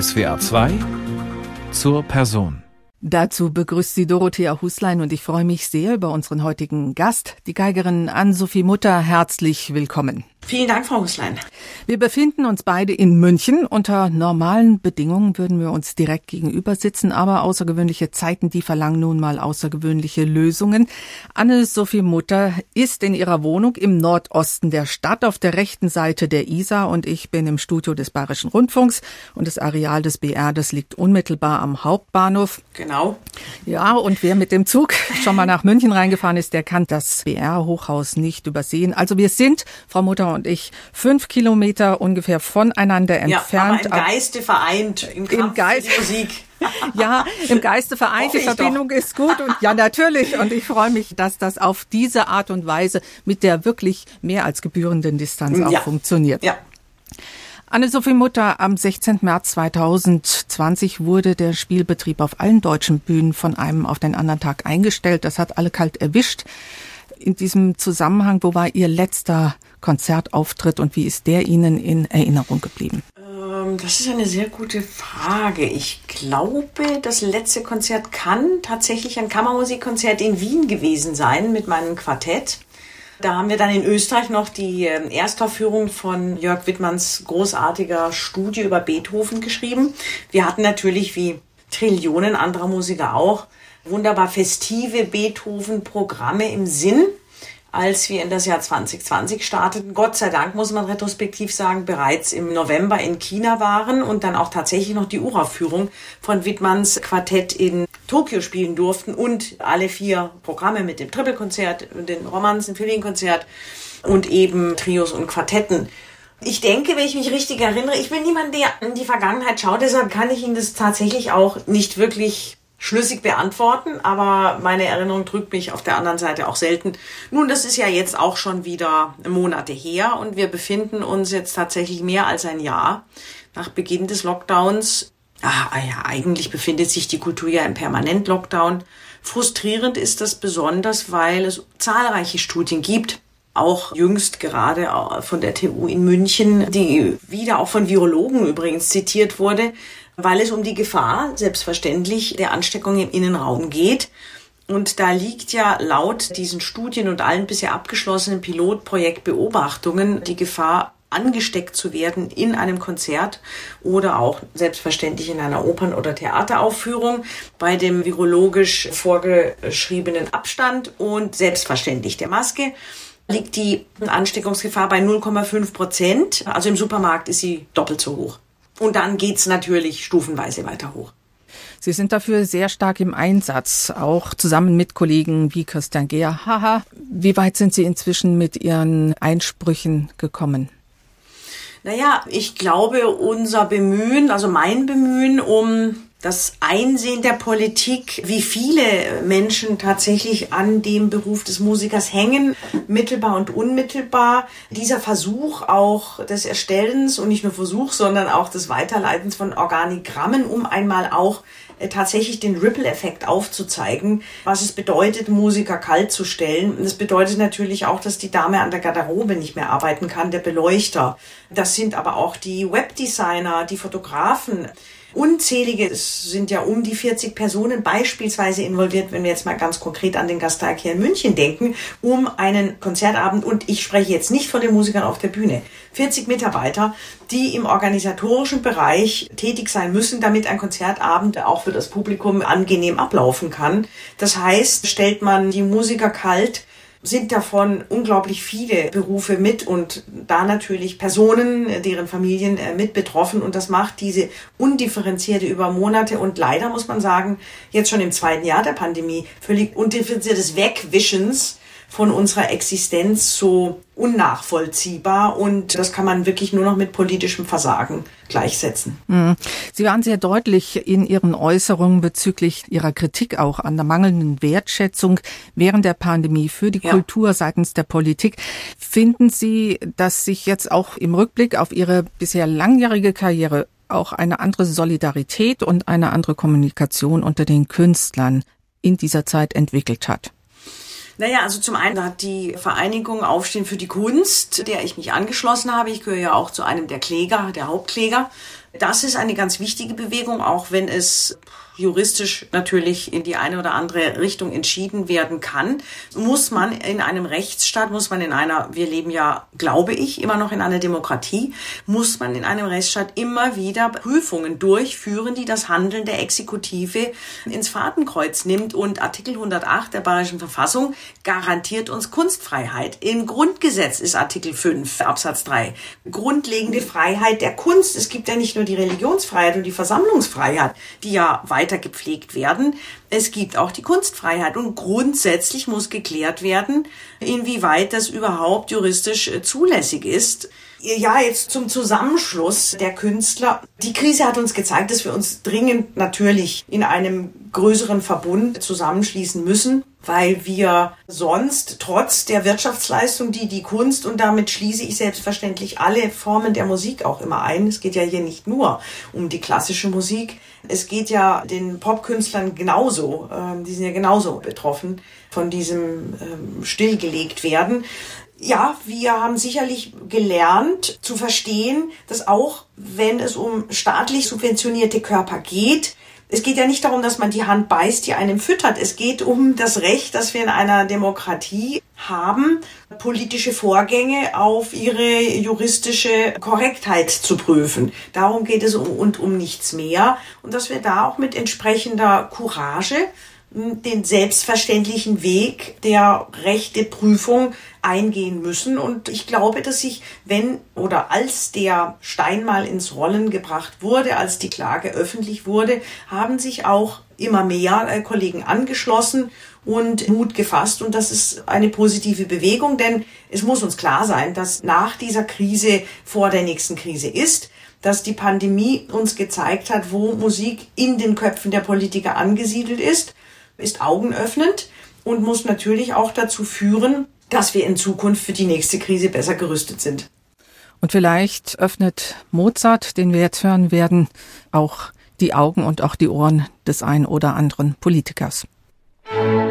SWA 2 zur Person. Dazu begrüßt sie Dorothea Huslein und ich freue mich sehr über unseren heutigen Gast, die Geigerin Ann-Sophie Mutter. Herzlich willkommen. Vielen Dank, Frau Huslein. Wir befinden uns beide in München. Unter normalen Bedingungen würden wir uns direkt gegenüber sitzen, aber außergewöhnliche Zeiten, die verlangen nun mal außergewöhnliche Lösungen. Anne-Sophie Mutter ist in ihrer Wohnung im Nordosten der Stadt auf der rechten Seite der Isar und ich bin im Studio des Bayerischen Rundfunks und das Areal des BR, das liegt unmittelbar am Hauptbahnhof. Genau. Ja, und wer mit dem Zug schon mal nach München reingefahren ist, der kann das BR-Hochhaus nicht übersehen. Also wir sind, Frau Mutter und ich fünf Kilometer ungefähr voneinander entfernt. Ja, aber im Geiste vereint, im, Kraft Im Geist, Musik. Ja, im Geiste vereint, die Verbindung doch. ist gut und ja, natürlich. Und ich freue mich, dass das auf diese Art und Weise mit der wirklich mehr als gebührenden Distanz auch ja. funktioniert. Ja. Anne-Sophie Mutter, am 16. März 2020 wurde der Spielbetrieb auf allen deutschen Bühnen von einem auf den anderen Tag eingestellt. Das hat alle kalt erwischt. In diesem Zusammenhang, wo war Ihr letzter Konzertauftritt und wie ist der Ihnen in Erinnerung geblieben? Ähm, das ist eine sehr gute Frage. Ich glaube, das letzte Konzert kann tatsächlich ein Kammermusikkonzert in Wien gewesen sein mit meinem Quartett. Da haben wir dann in Österreich noch die ähm, Erstaufführung von Jörg Wittmanns großartiger Studie über Beethoven geschrieben. Wir hatten natürlich wie Trillionen anderer Musiker auch wunderbar festive Beethoven-Programme im Sinn als wir in das Jahr 2020 starteten. Gott sei Dank, muss man retrospektiv sagen, bereits im November in China waren und dann auch tatsächlich noch die Uraufführung von Wittmanns Quartett in Tokio spielen durften und alle vier Programme mit dem Trippelkonzert, den Romanzen, Violinkonzert und eben Trios und Quartetten. Ich denke, wenn ich mich richtig erinnere, ich bin niemand, der in die Vergangenheit schaut, deshalb kann ich Ihnen das tatsächlich auch nicht wirklich schlüssig beantworten, aber meine Erinnerung drückt mich auf der anderen Seite auch selten. Nun, das ist ja jetzt auch schon wieder Monate her und wir befinden uns jetzt tatsächlich mehr als ein Jahr nach Beginn des Lockdowns. Ah, ja, eigentlich befindet sich die Kultur ja im Permanent-Lockdown. Frustrierend ist das besonders, weil es zahlreiche Studien gibt, auch jüngst gerade von der TU in München, die wieder auch von Virologen übrigens zitiert wurde, weil es um die Gefahr, selbstverständlich, der Ansteckung im Innenraum geht. Und da liegt ja laut diesen Studien und allen bisher abgeschlossenen Pilotprojektbeobachtungen die Gefahr, angesteckt zu werden in einem Konzert oder auch selbstverständlich in einer Opern- oder Theateraufführung bei dem virologisch vorgeschriebenen Abstand und selbstverständlich der Maske liegt die Ansteckungsgefahr bei 0,5 Prozent. Also im Supermarkt ist sie doppelt so hoch. Und dann geht's natürlich stufenweise weiter hoch. Sie sind dafür sehr stark im Einsatz, auch zusammen mit Kollegen wie Christian Gehr. Haha. Wie weit sind Sie inzwischen mit Ihren Einsprüchen gekommen? Naja, ich glaube, unser Bemühen, also mein Bemühen um das Einsehen der Politik, wie viele Menschen tatsächlich an dem Beruf des Musikers hängen, mittelbar und unmittelbar. Dieser Versuch auch des Erstellens und nicht nur Versuch, sondern auch des Weiterleitens von Organigrammen, um einmal auch äh, tatsächlich den Ripple-Effekt aufzuzeigen, was es bedeutet, Musiker kalt zu stellen. Das bedeutet natürlich auch, dass die Dame an der Garderobe nicht mehr arbeiten kann, der Beleuchter. Das sind aber auch die Webdesigner, die Fotografen. Unzählige, es sind ja um die 40 Personen beispielsweise involviert, wenn wir jetzt mal ganz konkret an den Gastag hier in München denken, um einen Konzertabend, und ich spreche jetzt nicht von den Musikern auf der Bühne, 40 Mitarbeiter, die im organisatorischen Bereich tätig sein müssen, damit ein Konzertabend auch für das Publikum angenehm ablaufen kann. Das heißt, stellt man die Musiker kalt, sind davon unglaublich viele Berufe mit und da natürlich Personen, deren Familien äh, mit betroffen. Und das macht diese undifferenzierte über Monate und leider muss man sagen, jetzt schon im zweiten Jahr der Pandemie völlig undifferenziertes Wegwischens von unserer Existenz so unnachvollziehbar und das kann man wirklich nur noch mit politischem Versagen gleichsetzen. Hm. Sie waren sehr deutlich in Ihren Äußerungen bezüglich Ihrer Kritik auch an der mangelnden Wertschätzung während der Pandemie für die ja. Kultur seitens der Politik. Finden Sie, dass sich jetzt auch im Rückblick auf Ihre bisher langjährige Karriere auch eine andere Solidarität und eine andere Kommunikation unter den Künstlern in dieser Zeit entwickelt hat? Naja, also zum einen hat die Vereinigung Aufstehen für die Kunst, der ich mich angeschlossen habe. Ich gehöre ja auch zu einem der Kläger, der Hauptkläger Das ist eine ganz wichtige Bewegung, auch wenn es juristisch natürlich in die eine oder andere Richtung entschieden werden kann, muss man in einem Rechtsstaat, muss man in einer, wir leben ja, glaube ich, immer noch in einer Demokratie, muss man in einem Rechtsstaat immer wieder Prüfungen durchführen, die das Handeln der Exekutive ins Fadenkreuz nimmt. Und Artikel 108 der Bayerischen Verfassung garantiert uns Kunstfreiheit. Im Grundgesetz ist Artikel 5 Absatz 3 grundlegende Freiheit der Kunst. Es gibt ja nicht nur die Religionsfreiheit und die Versammlungsfreiheit, die ja weit weiter gepflegt werden. Es gibt auch die Kunstfreiheit und grundsätzlich muss geklärt werden, inwieweit das überhaupt juristisch äh, zulässig ist. Ja, jetzt zum Zusammenschluss der Künstler. Die Krise hat uns gezeigt, dass wir uns dringend natürlich in einem größeren Verbund zusammenschließen müssen weil wir sonst trotz der Wirtschaftsleistung, die die Kunst und damit schließe ich selbstverständlich alle Formen der Musik auch immer ein. Es geht ja hier nicht nur um die klassische Musik. Es geht ja den Popkünstlern genauso. Ähm, die sind ja genauso betroffen von diesem ähm, stillgelegt werden. Ja, wir haben sicherlich gelernt zu verstehen, dass auch wenn es um staatlich subventionierte Körper geht, es geht ja nicht darum, dass man die Hand beißt, die einem füttert. Es geht um das Recht, das wir in einer Demokratie haben, politische Vorgänge auf ihre juristische Korrektheit zu prüfen. Darum geht es und um nichts mehr. Und dass wir da auch mit entsprechender Courage den selbstverständlichen Weg der Rechteprüfung eingehen müssen. Und ich glaube, dass sich, wenn oder als der Stein mal ins Rollen gebracht wurde, als die Klage öffentlich wurde, haben sich auch immer mehr äh, Kollegen angeschlossen und Mut gefasst. Und das ist eine positive Bewegung, denn es muss uns klar sein, dass nach dieser Krise vor der nächsten Krise ist dass die Pandemie uns gezeigt hat, wo Musik in den Köpfen der Politiker angesiedelt ist, ist augenöffnend und muss natürlich auch dazu führen, dass wir in Zukunft für die nächste Krise besser gerüstet sind. Und vielleicht öffnet Mozart, den wir jetzt hören werden, auch die Augen und auch die Ohren des ein oder anderen Politikers. Musik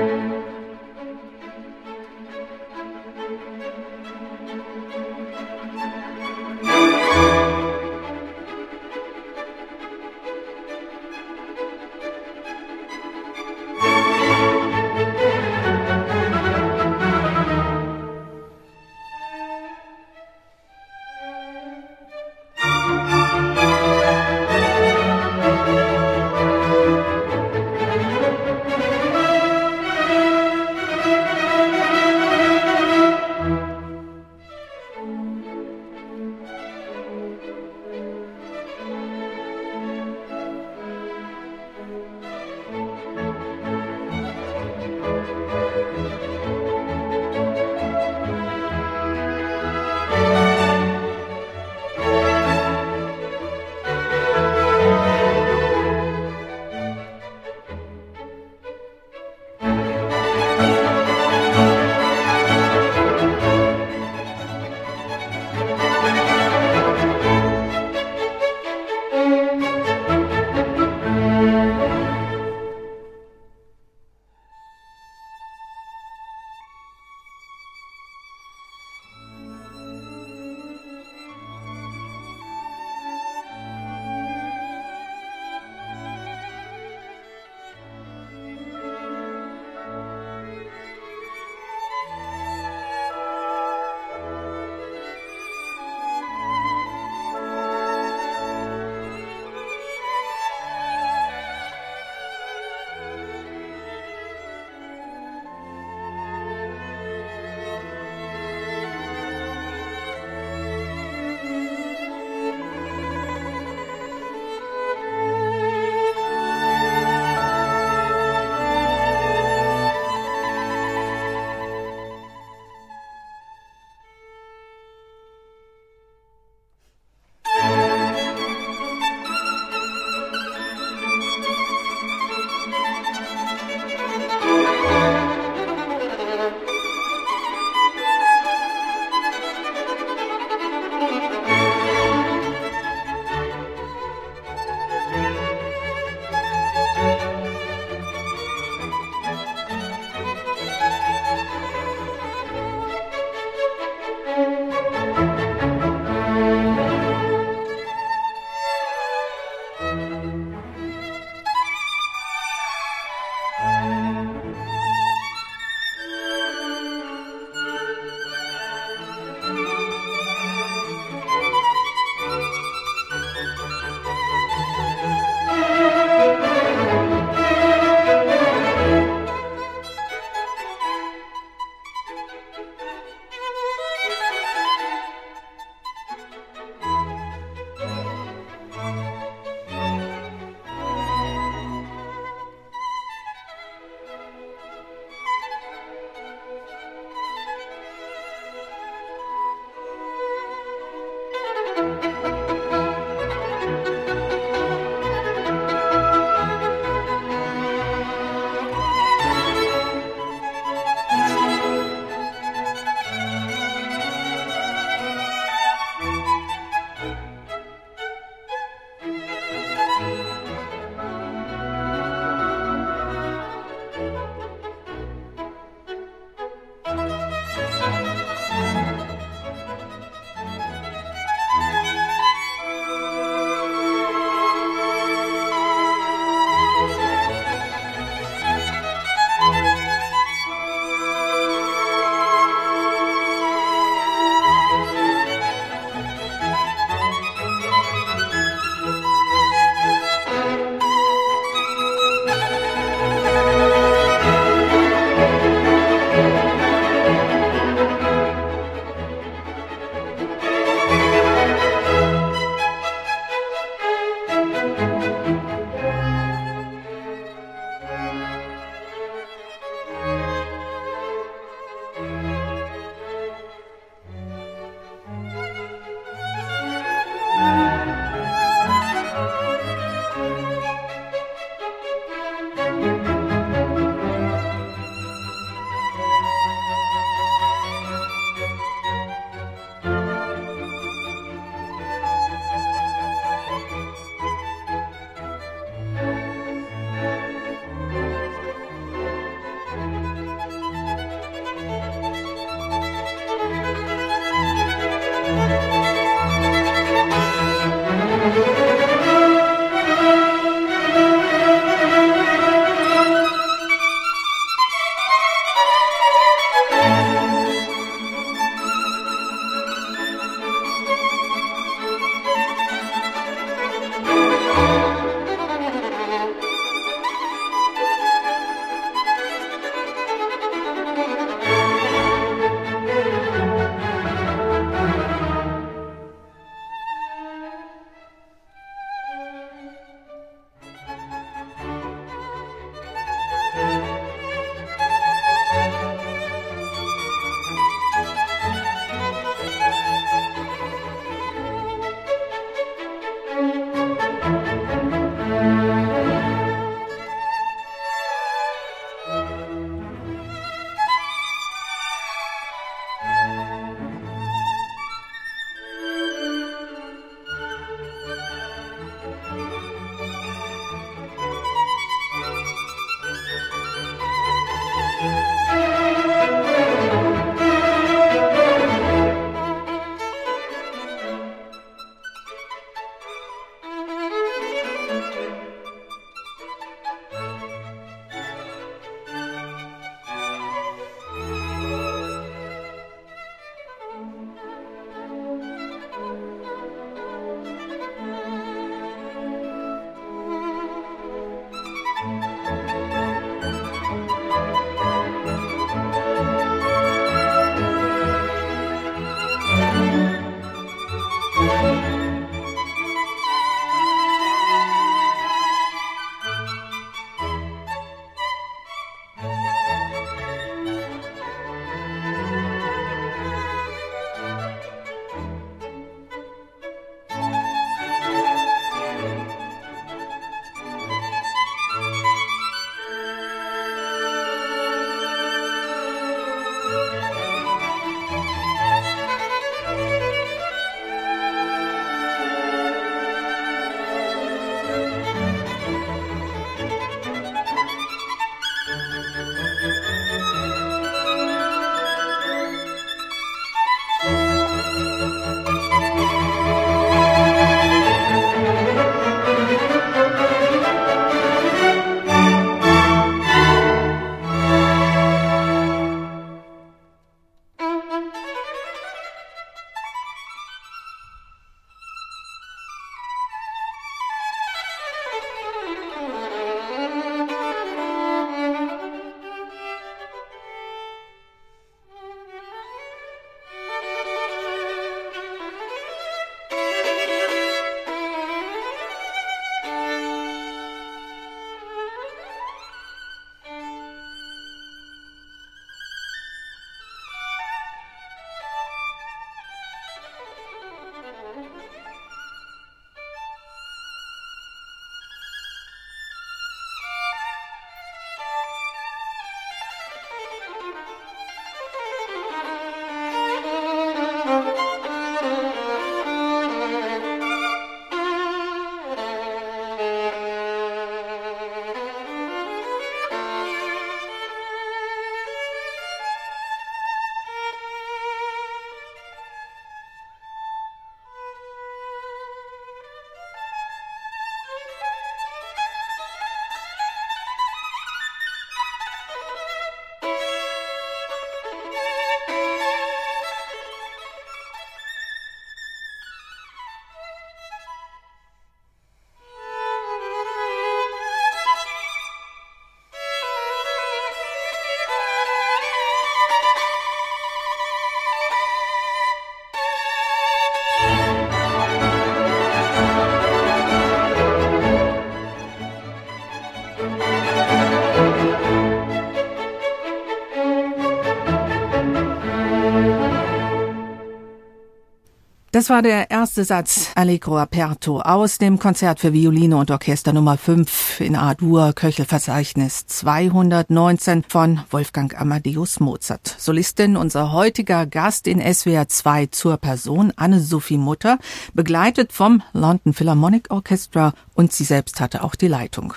Das war der erste Satz Allegro Aperto aus dem Konzert für Violine und Orchester Nummer 5 in A-Dur Köchelverzeichnis 219 von Wolfgang Amadeus Mozart. Solistin unser heutiger Gast in SWR 2 zur Person Anne-Sophie Mutter, begleitet vom London Philharmonic Orchestra und sie selbst hatte auch die Leitung.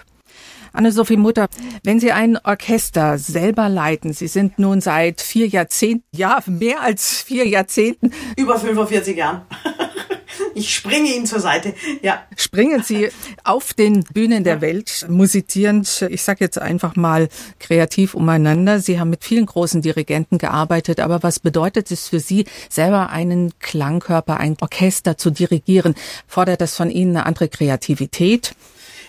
Anne-Sophie Mutter, wenn Sie ein Orchester selber leiten, Sie sind nun seit vier Jahrzehnten, ja, mehr als vier Jahrzehnten. Über 45 Jahren. Ich springe Ihnen zur Seite. Ja. Springen Sie auf den Bühnen der Welt musizierend, ich sage jetzt einfach mal kreativ umeinander. Sie haben mit vielen großen Dirigenten gearbeitet, aber was bedeutet es für Sie, selber einen Klangkörper, ein Orchester zu dirigieren? Fordert das von Ihnen eine andere Kreativität?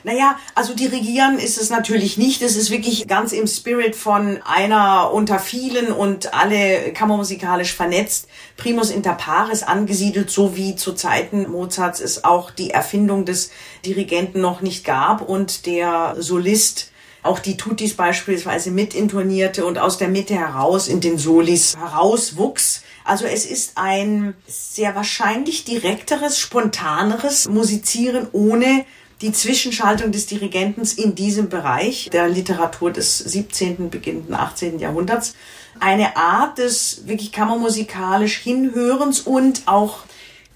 Naja, also dirigieren ist es natürlich nicht. Es ist wirklich ganz im Spirit von einer unter vielen und alle kammermusikalisch vernetzt, primus inter pares angesiedelt, so wie zu Zeiten Mozarts es auch die Erfindung des Dirigenten noch nicht gab und der Solist auch die Tutis beispielsweise mitintonierte und aus der Mitte heraus in den Solis herauswuchs. Also es ist ein sehr wahrscheinlich direkteres, spontaneres Musizieren ohne die Zwischenschaltung des Dirigentens in diesem Bereich der Literatur des 17., beginnenden 18. Jahrhunderts. Eine Art des wirklich kammermusikalisch Hinhörens und auch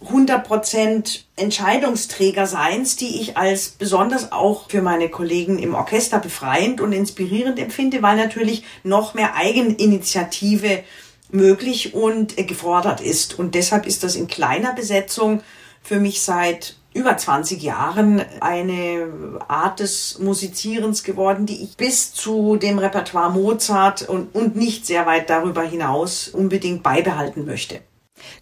100% Entscheidungsträgerseins, die ich als besonders auch für meine Kollegen im Orchester befreiend und inspirierend empfinde, weil natürlich noch mehr Eigeninitiative möglich und gefordert ist. Und deshalb ist das in kleiner Besetzung für mich seit über 20 Jahren eine Art des Musizierens geworden, die ich bis zu dem Repertoire Mozart und, und nicht sehr weit darüber hinaus unbedingt beibehalten möchte.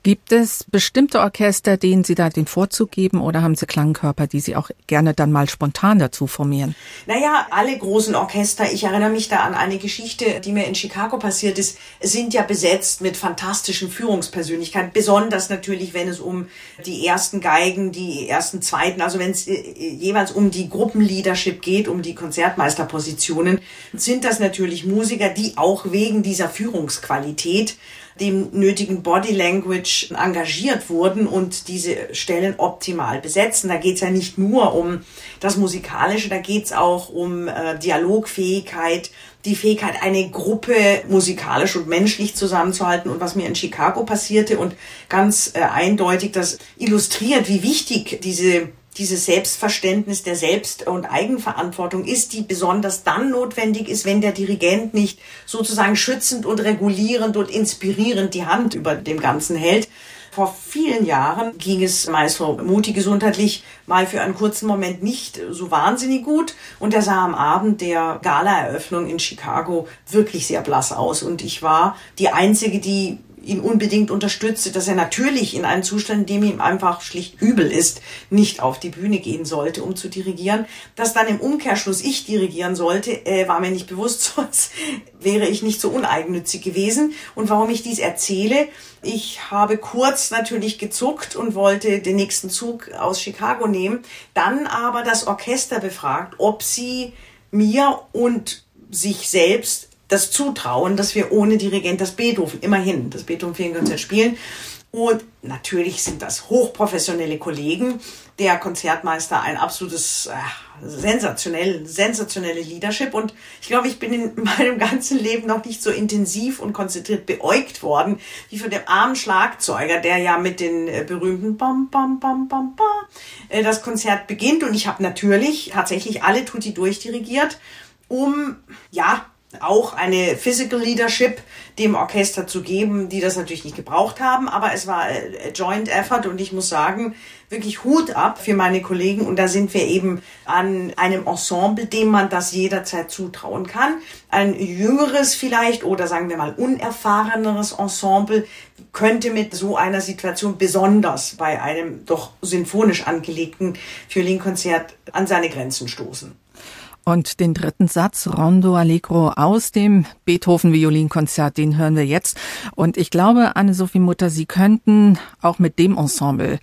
Gibt es bestimmte Orchester, denen Sie da den Vorzug geben oder haben Sie Klangkörper, die Sie auch gerne dann mal spontan dazu formieren? Naja, alle großen Orchester, ich erinnere mich da an eine Geschichte, die mir in Chicago passiert ist, sind ja besetzt mit fantastischen Führungspersönlichkeiten, besonders natürlich, wenn es um die ersten Geigen, die ersten zweiten, also wenn es äh, jeweils um die Gruppenleadership geht, um die Konzertmeisterpositionen, sind das natürlich Musiker, die auch wegen dieser Führungsqualität dem nötigen Body Language engagiert wurden und diese Stellen optimal besetzen. Da geht es ja nicht nur um das Musikalische, da geht es auch um äh, Dialogfähigkeit, die Fähigkeit, eine Gruppe musikalisch und menschlich zusammenzuhalten. Und was mir in Chicago passierte und ganz äh, eindeutig das illustriert, wie wichtig diese dieses Selbstverständnis der Selbst- und Eigenverantwortung ist, die besonders dann notwendig ist, wenn der Dirigent nicht sozusagen schützend und regulierend und inspirierend die Hand über dem Ganzen hält. Vor vielen Jahren ging es Maestro Muti gesundheitlich mal für einen kurzen Moment nicht so wahnsinnig gut und er sah am Abend der Gala-Eröffnung in Chicago wirklich sehr blass aus und ich war die Einzige, die ihn unbedingt unterstützte, dass er natürlich in einem Zustand, in dem ihm einfach schlicht übel ist, nicht auf die Bühne gehen sollte, um zu dirigieren. Dass dann im Umkehrschluss ich dirigieren sollte, äh, war mir nicht bewusst, sonst wäre ich nicht so uneigennützig gewesen. Und warum ich dies erzähle, ich habe kurz natürlich gezuckt und wollte den nächsten Zug aus Chicago nehmen, dann aber das Orchester befragt, ob sie mir und sich selbst das Zutrauen, dass wir ohne Dirigent das Beethoven, immerhin das Beethoven Ferienkonzert spielen. Und natürlich sind das hochprofessionelle Kollegen. Der Konzertmeister ein absolutes äh, sensationell, sensationelle Leadership. Und ich glaube, ich bin in meinem ganzen Leben noch nicht so intensiv und konzentriert beäugt worden wie von dem armen Schlagzeuger, der ja mit den äh, berühmten Bam Bam Bam Bam Bam äh, das Konzert beginnt. Und ich habe natürlich tatsächlich alle Tutti durchdirigiert, um ja auch eine Physical Leadership dem Orchester zu geben, die das natürlich nicht gebraucht haben, aber es war Joint Effort und ich muss sagen, wirklich Hut ab für meine Kollegen und da sind wir eben an einem Ensemble, dem man das jederzeit zutrauen kann. Ein jüngeres vielleicht oder sagen wir mal unerfahreneres Ensemble könnte mit so einer Situation besonders bei einem doch sinfonisch angelegten Violinkonzert an seine Grenzen stoßen. Und den dritten Satz, Rondo Allegro aus dem Beethoven-Violinkonzert, den hören wir jetzt. Und ich glaube, Anne-Sophie Mutter, Sie könnten auch mit dem Ensemble,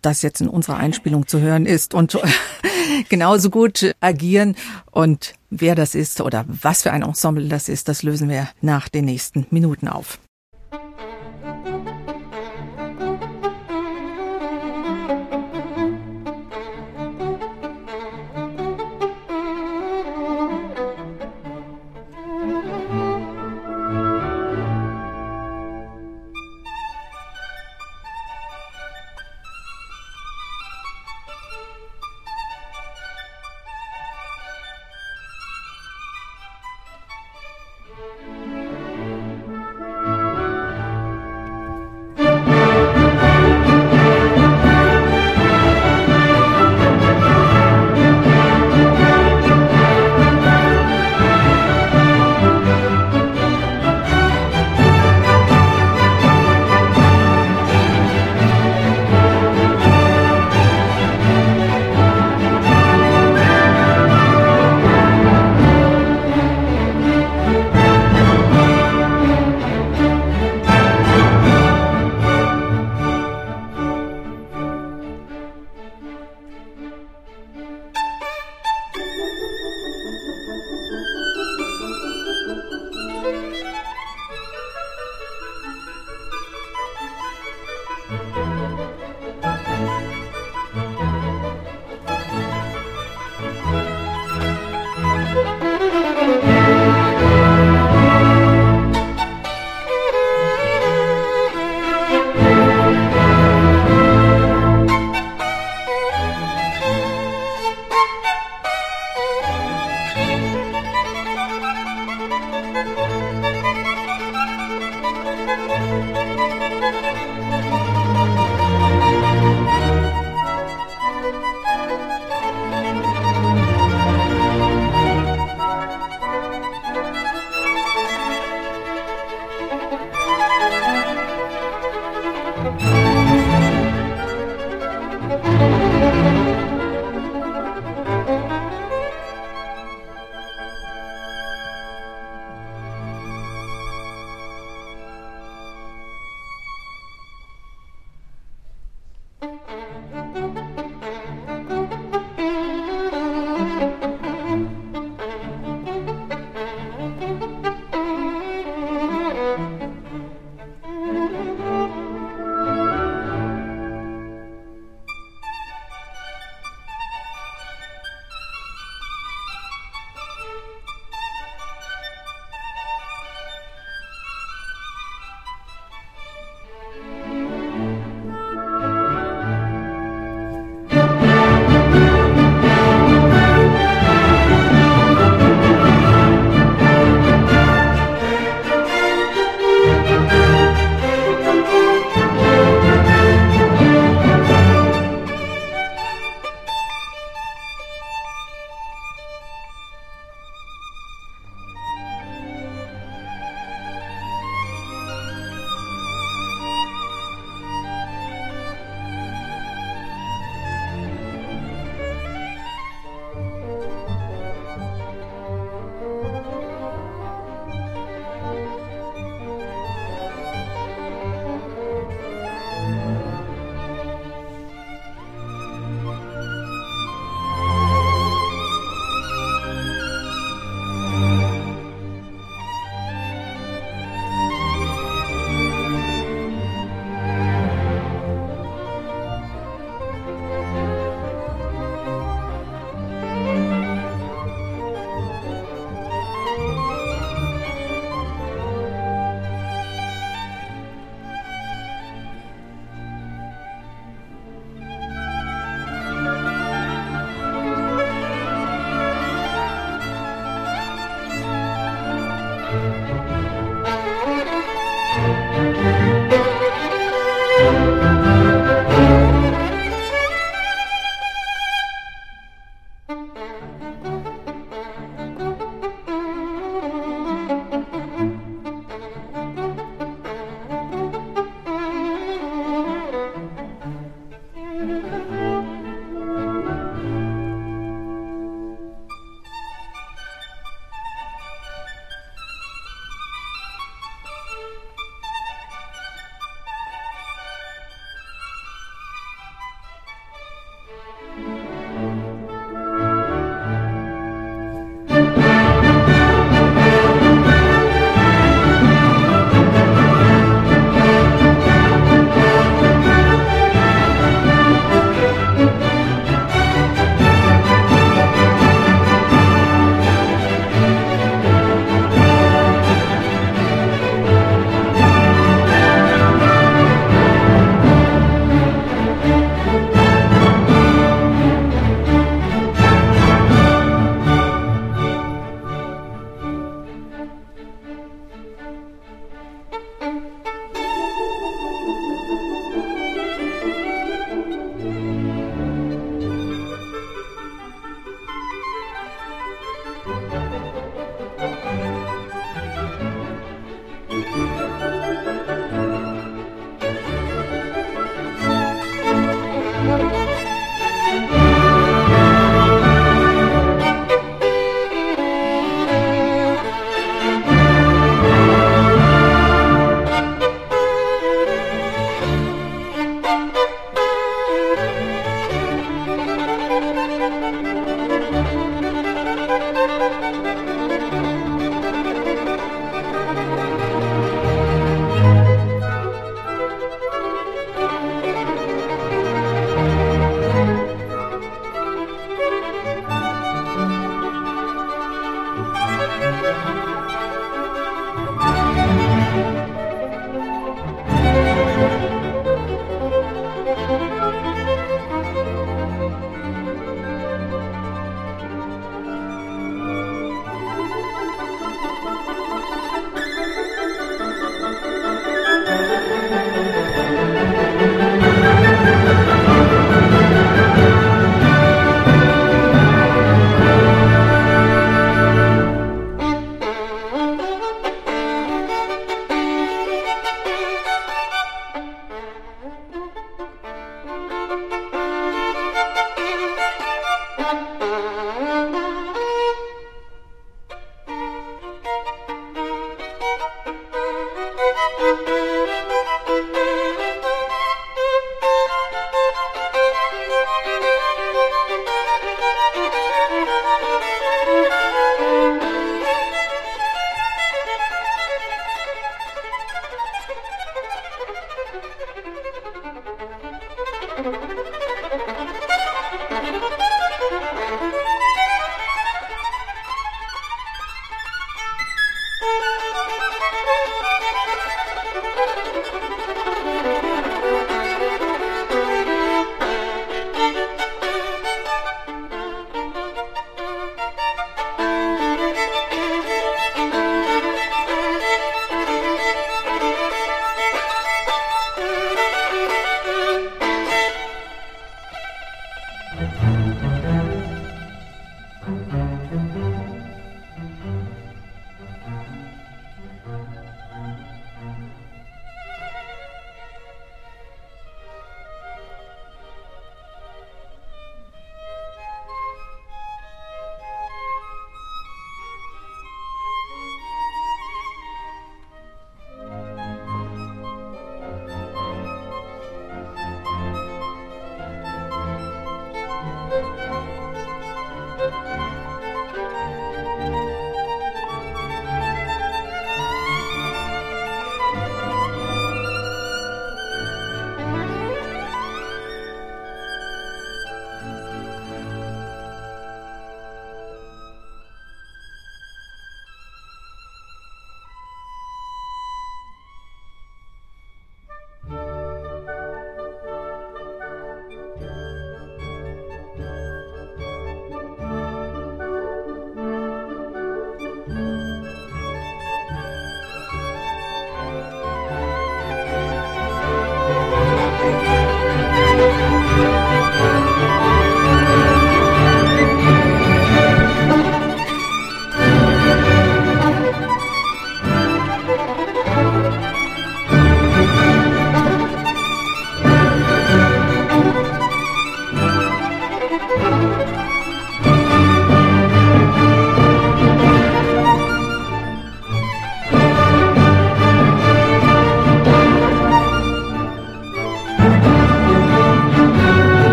das jetzt in unserer Einspielung zu hören ist, und genauso gut agieren. Und wer das ist oder was für ein Ensemble das ist, das lösen wir nach den nächsten Minuten auf.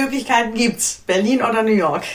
Möglichkeiten gibt's. Berlin oder New York.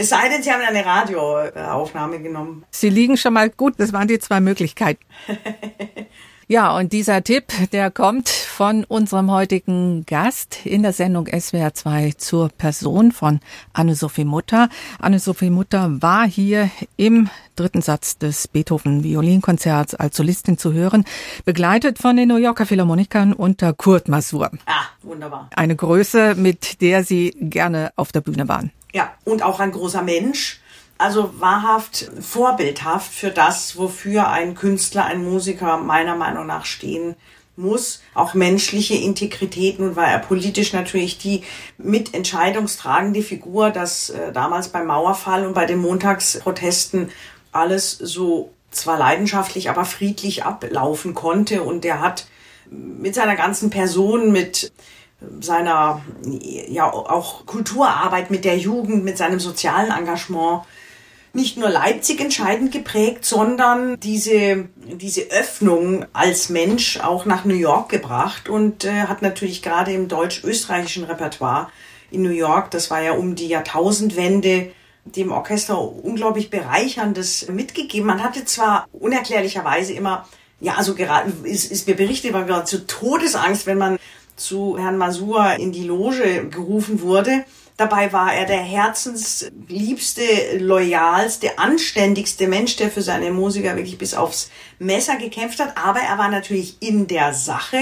Es sei denn, Sie haben eine Radioaufnahme genommen. Sie liegen schon mal gut. Das waren die zwei Möglichkeiten. Ja, und dieser Tipp, der kommt von unserem heutigen Gast in der Sendung SWR 2 zur Person von Anne-Sophie Mutter. Anne-Sophie Mutter war hier im dritten Satz des Beethoven Violinkonzerts als Solistin zu hören, begleitet von den New Yorker Philharmonikern unter Kurt Masur. Ah, wunderbar. Eine Größe, mit der Sie gerne auf der Bühne waren. Ja, und auch ein großer Mensch also wahrhaft vorbildhaft für das, wofür ein Künstler, ein Musiker meiner Meinung nach stehen muss. Auch menschliche Integrität. Nun war er politisch natürlich die mitentscheidungstragende Figur, dass äh, damals beim Mauerfall und bei den Montagsprotesten alles so zwar leidenschaftlich, aber friedlich ablaufen konnte. Und er hat mit seiner ganzen Person, mit seiner ja auch Kulturarbeit mit der Jugend, mit seinem sozialen Engagement nicht nur Leipzig entscheidend geprägt, sondern diese, diese Öffnung als Mensch auch nach New York gebracht und äh, hat natürlich gerade im deutsch-österreichischen Repertoire in New York, das war ja um die Jahrtausendwende, dem Orchester unglaublich bereicherndes mitgegeben. Man hatte zwar unerklärlicherweise immer, ja, also gerade ist, ist mir berichtet, war gerade zu Todesangst, wenn man zu Herrn Masur in die Loge gerufen wurde. Dabei war er der herzensliebste, loyalste, anständigste Mensch, der für seine Musiker wirklich bis aufs Messer gekämpft hat. Aber er war natürlich in der Sache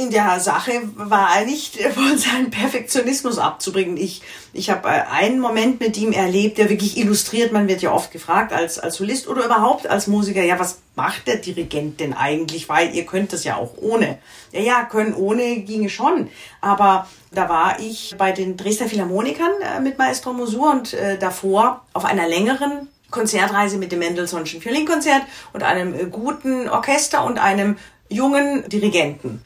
in der Sache war er nicht von seinem Perfektionismus abzubringen. Ich, ich habe äh, einen Moment mit ihm erlebt, der wirklich illustriert, man wird ja oft gefragt als, als Solist oder überhaupt als Musiker, ja, was macht der Dirigent denn eigentlich? Weil ihr könnt das ja auch ohne. Ja, ja, können ohne ginge schon. Aber da war ich bei den Dresdner Philharmonikern äh, mit Maestro Mosur und äh, davor auf einer längeren Konzertreise mit dem Mendelssohnschen Violinkonzert und einem guten Orchester und einem jungen Dirigenten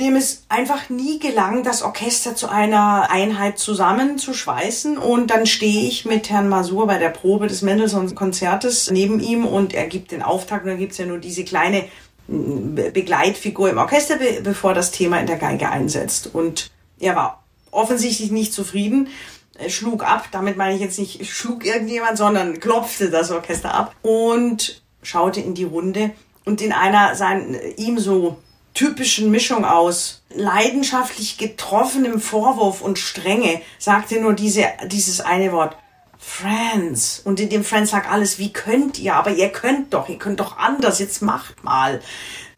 dem es einfach nie gelang, das Orchester zu einer Einheit zusammenzuschweißen. Und dann stehe ich mit Herrn Masur bei der Probe des Mendelssohn-Konzertes neben ihm und er gibt den Auftrag. Und dann gibt es ja nur diese kleine mm, Begleitfigur im Orchester, bevor das Thema in der Geige einsetzt. Und er war offensichtlich nicht zufrieden, schlug ab. Damit meine ich jetzt nicht schlug irgendjemand, sondern klopfte das Orchester ab und schaute in die Runde. Und in einer sein, ihm so typischen Mischung aus leidenschaftlich getroffenem Vorwurf und Strenge sagte nur diese, dieses eine Wort. Friends. Und in dem Friends lag alles, wie könnt ihr? Aber ihr könnt doch, ihr könnt doch anders, jetzt macht mal.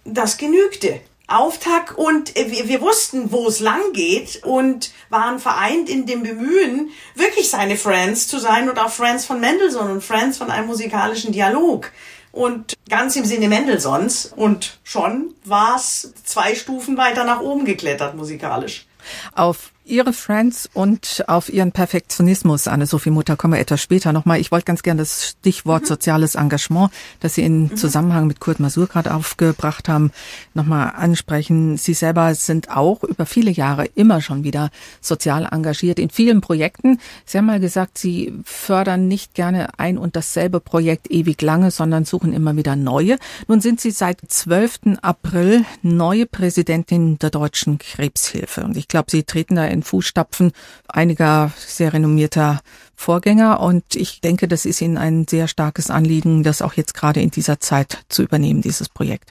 Das genügte. Auftakt und wir, wir wussten, wo es lang geht und waren vereint in dem Bemühen, wirklich seine Friends zu sein und auch Friends von Mendelssohn und Friends von einem musikalischen Dialog und ganz im Sinne Mendelssohns und schon war es zwei Stufen weiter nach oben geklettert musikalisch. Auf Ihre Friends und auf Ihren Perfektionismus, Anne-Sophie Mutter, kommen wir etwas später nochmal. Ich wollte ganz gerne das Stichwort mhm. soziales Engagement, das Sie in mhm. Zusammenhang mit Kurt Masur gerade aufgebracht haben, nochmal ansprechen. Sie selber sind auch über viele Jahre immer schon wieder sozial engagiert in vielen Projekten. Sie haben mal gesagt, Sie fördern nicht gerne ein und dasselbe Projekt ewig lange, sondern suchen immer wieder neue. Nun sind Sie seit 12. April neue Präsidentin der Deutschen Krebshilfe. Und ich glaube, Sie treten da in Fußstapfen einiger sehr renommierter Vorgänger. Und ich denke, das ist Ihnen ein sehr starkes Anliegen, das auch jetzt gerade in dieser Zeit zu übernehmen, dieses Projekt.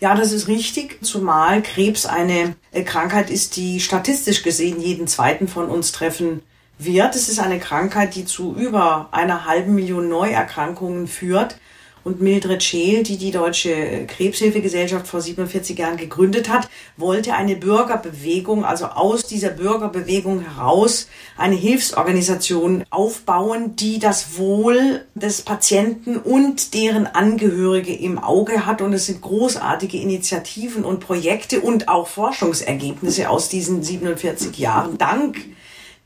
Ja, das ist richtig, zumal Krebs eine äh, Krankheit ist, die statistisch gesehen jeden zweiten von uns treffen wird. Es ist eine Krankheit, die zu über einer halben Million Neuerkrankungen führt und Mildred Scheel, die die Deutsche Krebshilfegesellschaft vor 47 Jahren gegründet hat, wollte eine Bürgerbewegung, also aus dieser Bürgerbewegung heraus eine Hilfsorganisation aufbauen, die das Wohl des Patienten und deren Angehörige im Auge hat. Und es sind großartige Initiativen und Projekte und auch Forschungsergebnisse aus diesen 47 Jahren. Dank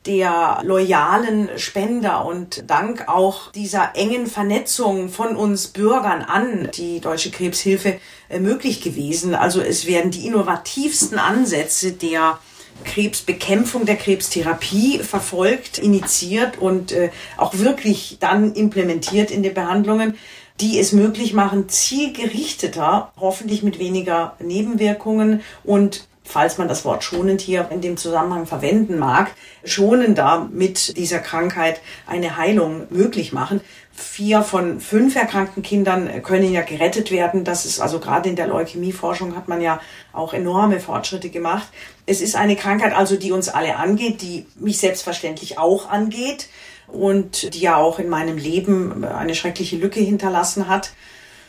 der loyalen Spender und dank auch dieser engen Vernetzung von uns Bürgern an die Deutsche Krebshilfe äh, möglich gewesen. Also es werden die innovativsten Ansätze der Krebsbekämpfung, der Krebstherapie verfolgt, initiiert und äh, auch wirklich dann implementiert in den Behandlungen die es möglich machen, zielgerichteter, hoffentlich mit weniger Nebenwirkungen und falls man das Wort schonend hier in dem Zusammenhang verwenden mag, schonender mit dieser Krankheit eine Heilung möglich machen. Vier von fünf erkrankten Kindern können ja gerettet werden. Das ist also gerade in der Leukämieforschung hat man ja auch enorme Fortschritte gemacht. Es ist eine Krankheit also, die uns alle angeht, die mich selbstverständlich auch angeht und die ja auch in meinem Leben eine schreckliche Lücke hinterlassen hat.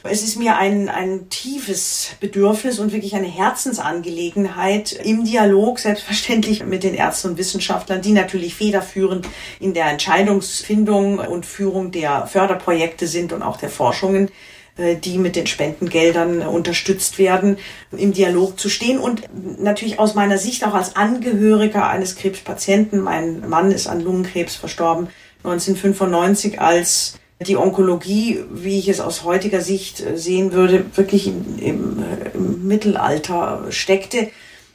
Es ist mir ein, ein tiefes Bedürfnis und wirklich eine Herzensangelegenheit im Dialog, selbstverständlich mit den Ärzten und Wissenschaftlern, die natürlich federführend in der Entscheidungsfindung und Führung der Förderprojekte sind und auch der Forschungen äh, die mit den Spendengeldern unterstützt werden, im Dialog zu stehen und natürlich aus meiner Sicht auch als Angehöriger eines Krebspatienten. Mein Mann ist an Lungenkrebs verstorben 1995 als die Onkologie, wie ich es aus heutiger Sicht äh, sehen würde, wirklich im, im, äh, im, Mittelalter steckte.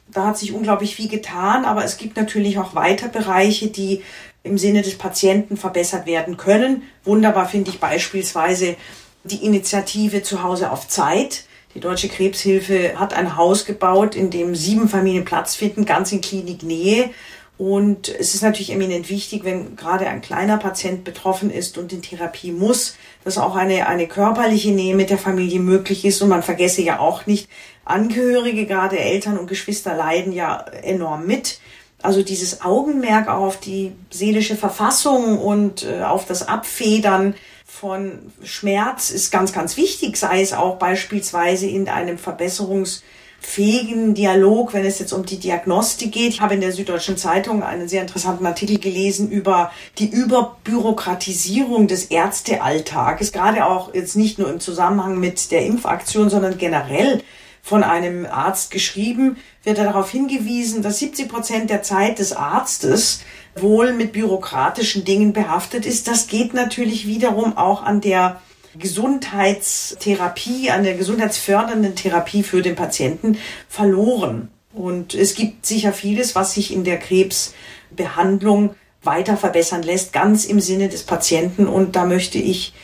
Da hat sich unglaublich viel getan, aber es gibt natürlich auch weiter Bereiche, die im Sinne des Patienten verbessert werden können. Wunderbar finde ich beispielsweise die Initiative Zuhause auf Zeit. Die Deutsche Krebshilfe hat ein Haus gebaut, in dem sieben Familien Platz finden, ganz in Kliniknähe und es ist natürlich eminent wichtig, wenn gerade ein kleiner Patient betroffen ist und in Therapie muss, dass auch eine, eine körperliche Nähe mit der Familie möglich ist. Und man vergesse ja auch nicht, Angehörige, gerade Eltern und Geschwister leiden ja enorm mit. Also dieses Augenmerk auf die seelische Verfassung und äh, auf das Abfedern von Schmerz ist ganz, ganz wichtig, sei es auch beispielsweise in einem Verbesserungs- fähigen Dialog, wenn es jetzt um die Diagnostik geht. Ich habe in der Süddeutschen Zeitung einen sehr interessanten Artikel gelesen über die Überbürokratisierung des Ärztealltages, gerade auch jetzt nicht nur im Zusammenhang mit der Impfaktion, sondern generell von einem Arzt geschrieben, wird darauf hingewiesen, dass 70 Prozent der Zeit des Arztes wohl mit bürokratischen Dingen behaftet ist. Das geht natürlich wiederum auch an der Gesundheitstherapie, an der gesundheitsfördernden Therapie für den Patienten verloren. Und es gibt sicher vieles, was sich in der Krebsbehandlung weiter verbessern lässt, ganz im Sinne des Patienten. Und da möchte ich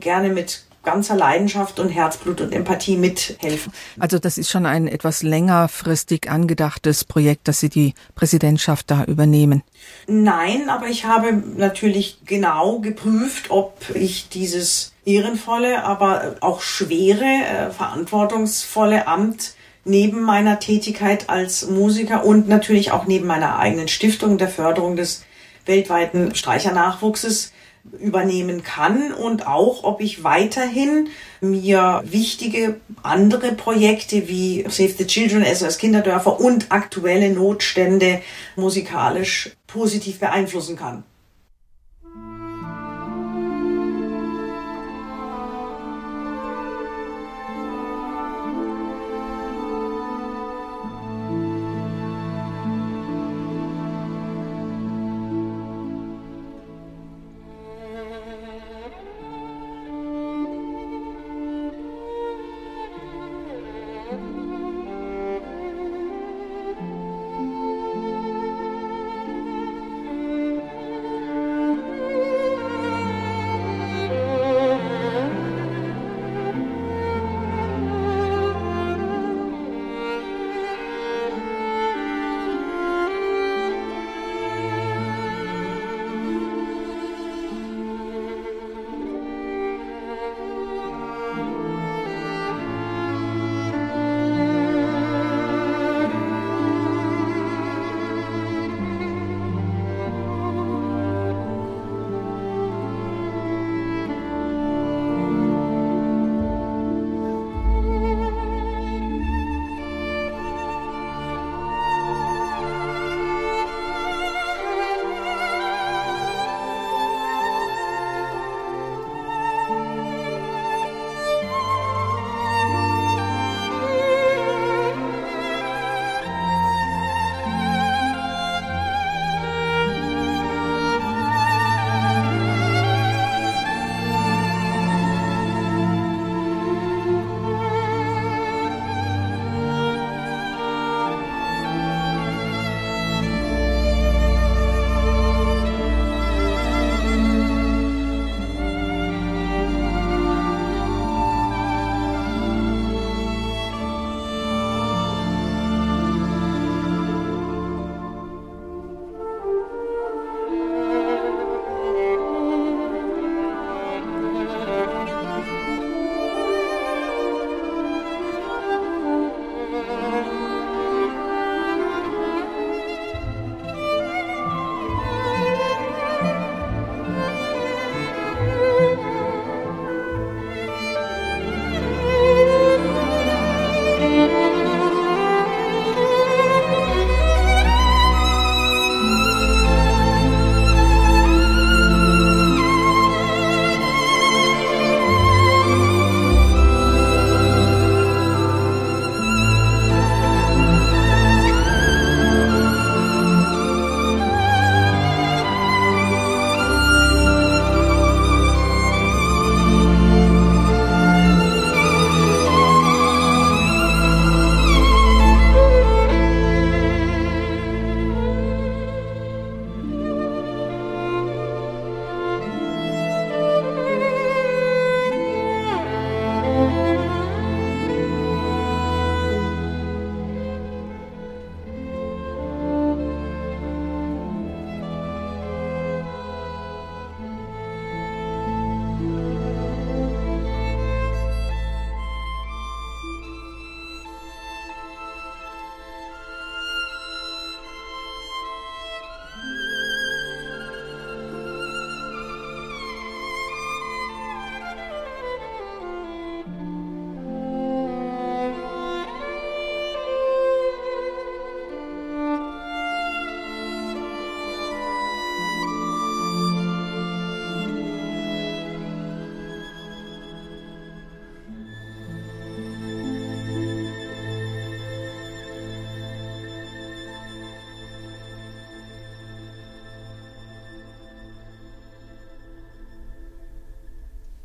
gerne mit ganzer Leidenschaft und Herzblut und Empathie mithelfen. Also das ist schon ein etwas längerfristig angedachtes Projekt, dass Sie die Präsidentschaft da übernehmen. Nein, aber ich habe natürlich genau geprüft, ob ich dieses ehrenvolle, aber auch schwere, äh, verantwortungsvolle Amt neben meiner Tätigkeit als Musiker und natürlich auch neben meiner eigenen Stiftung der Förderung des weltweiten Streichernachwuchses übernehmen kann und auch, ob ich weiterhin mir wichtige andere Projekte wie Save the Children, SOS Kinderdörfer und aktuelle Notstände musikalisch positiv beeinflussen kann.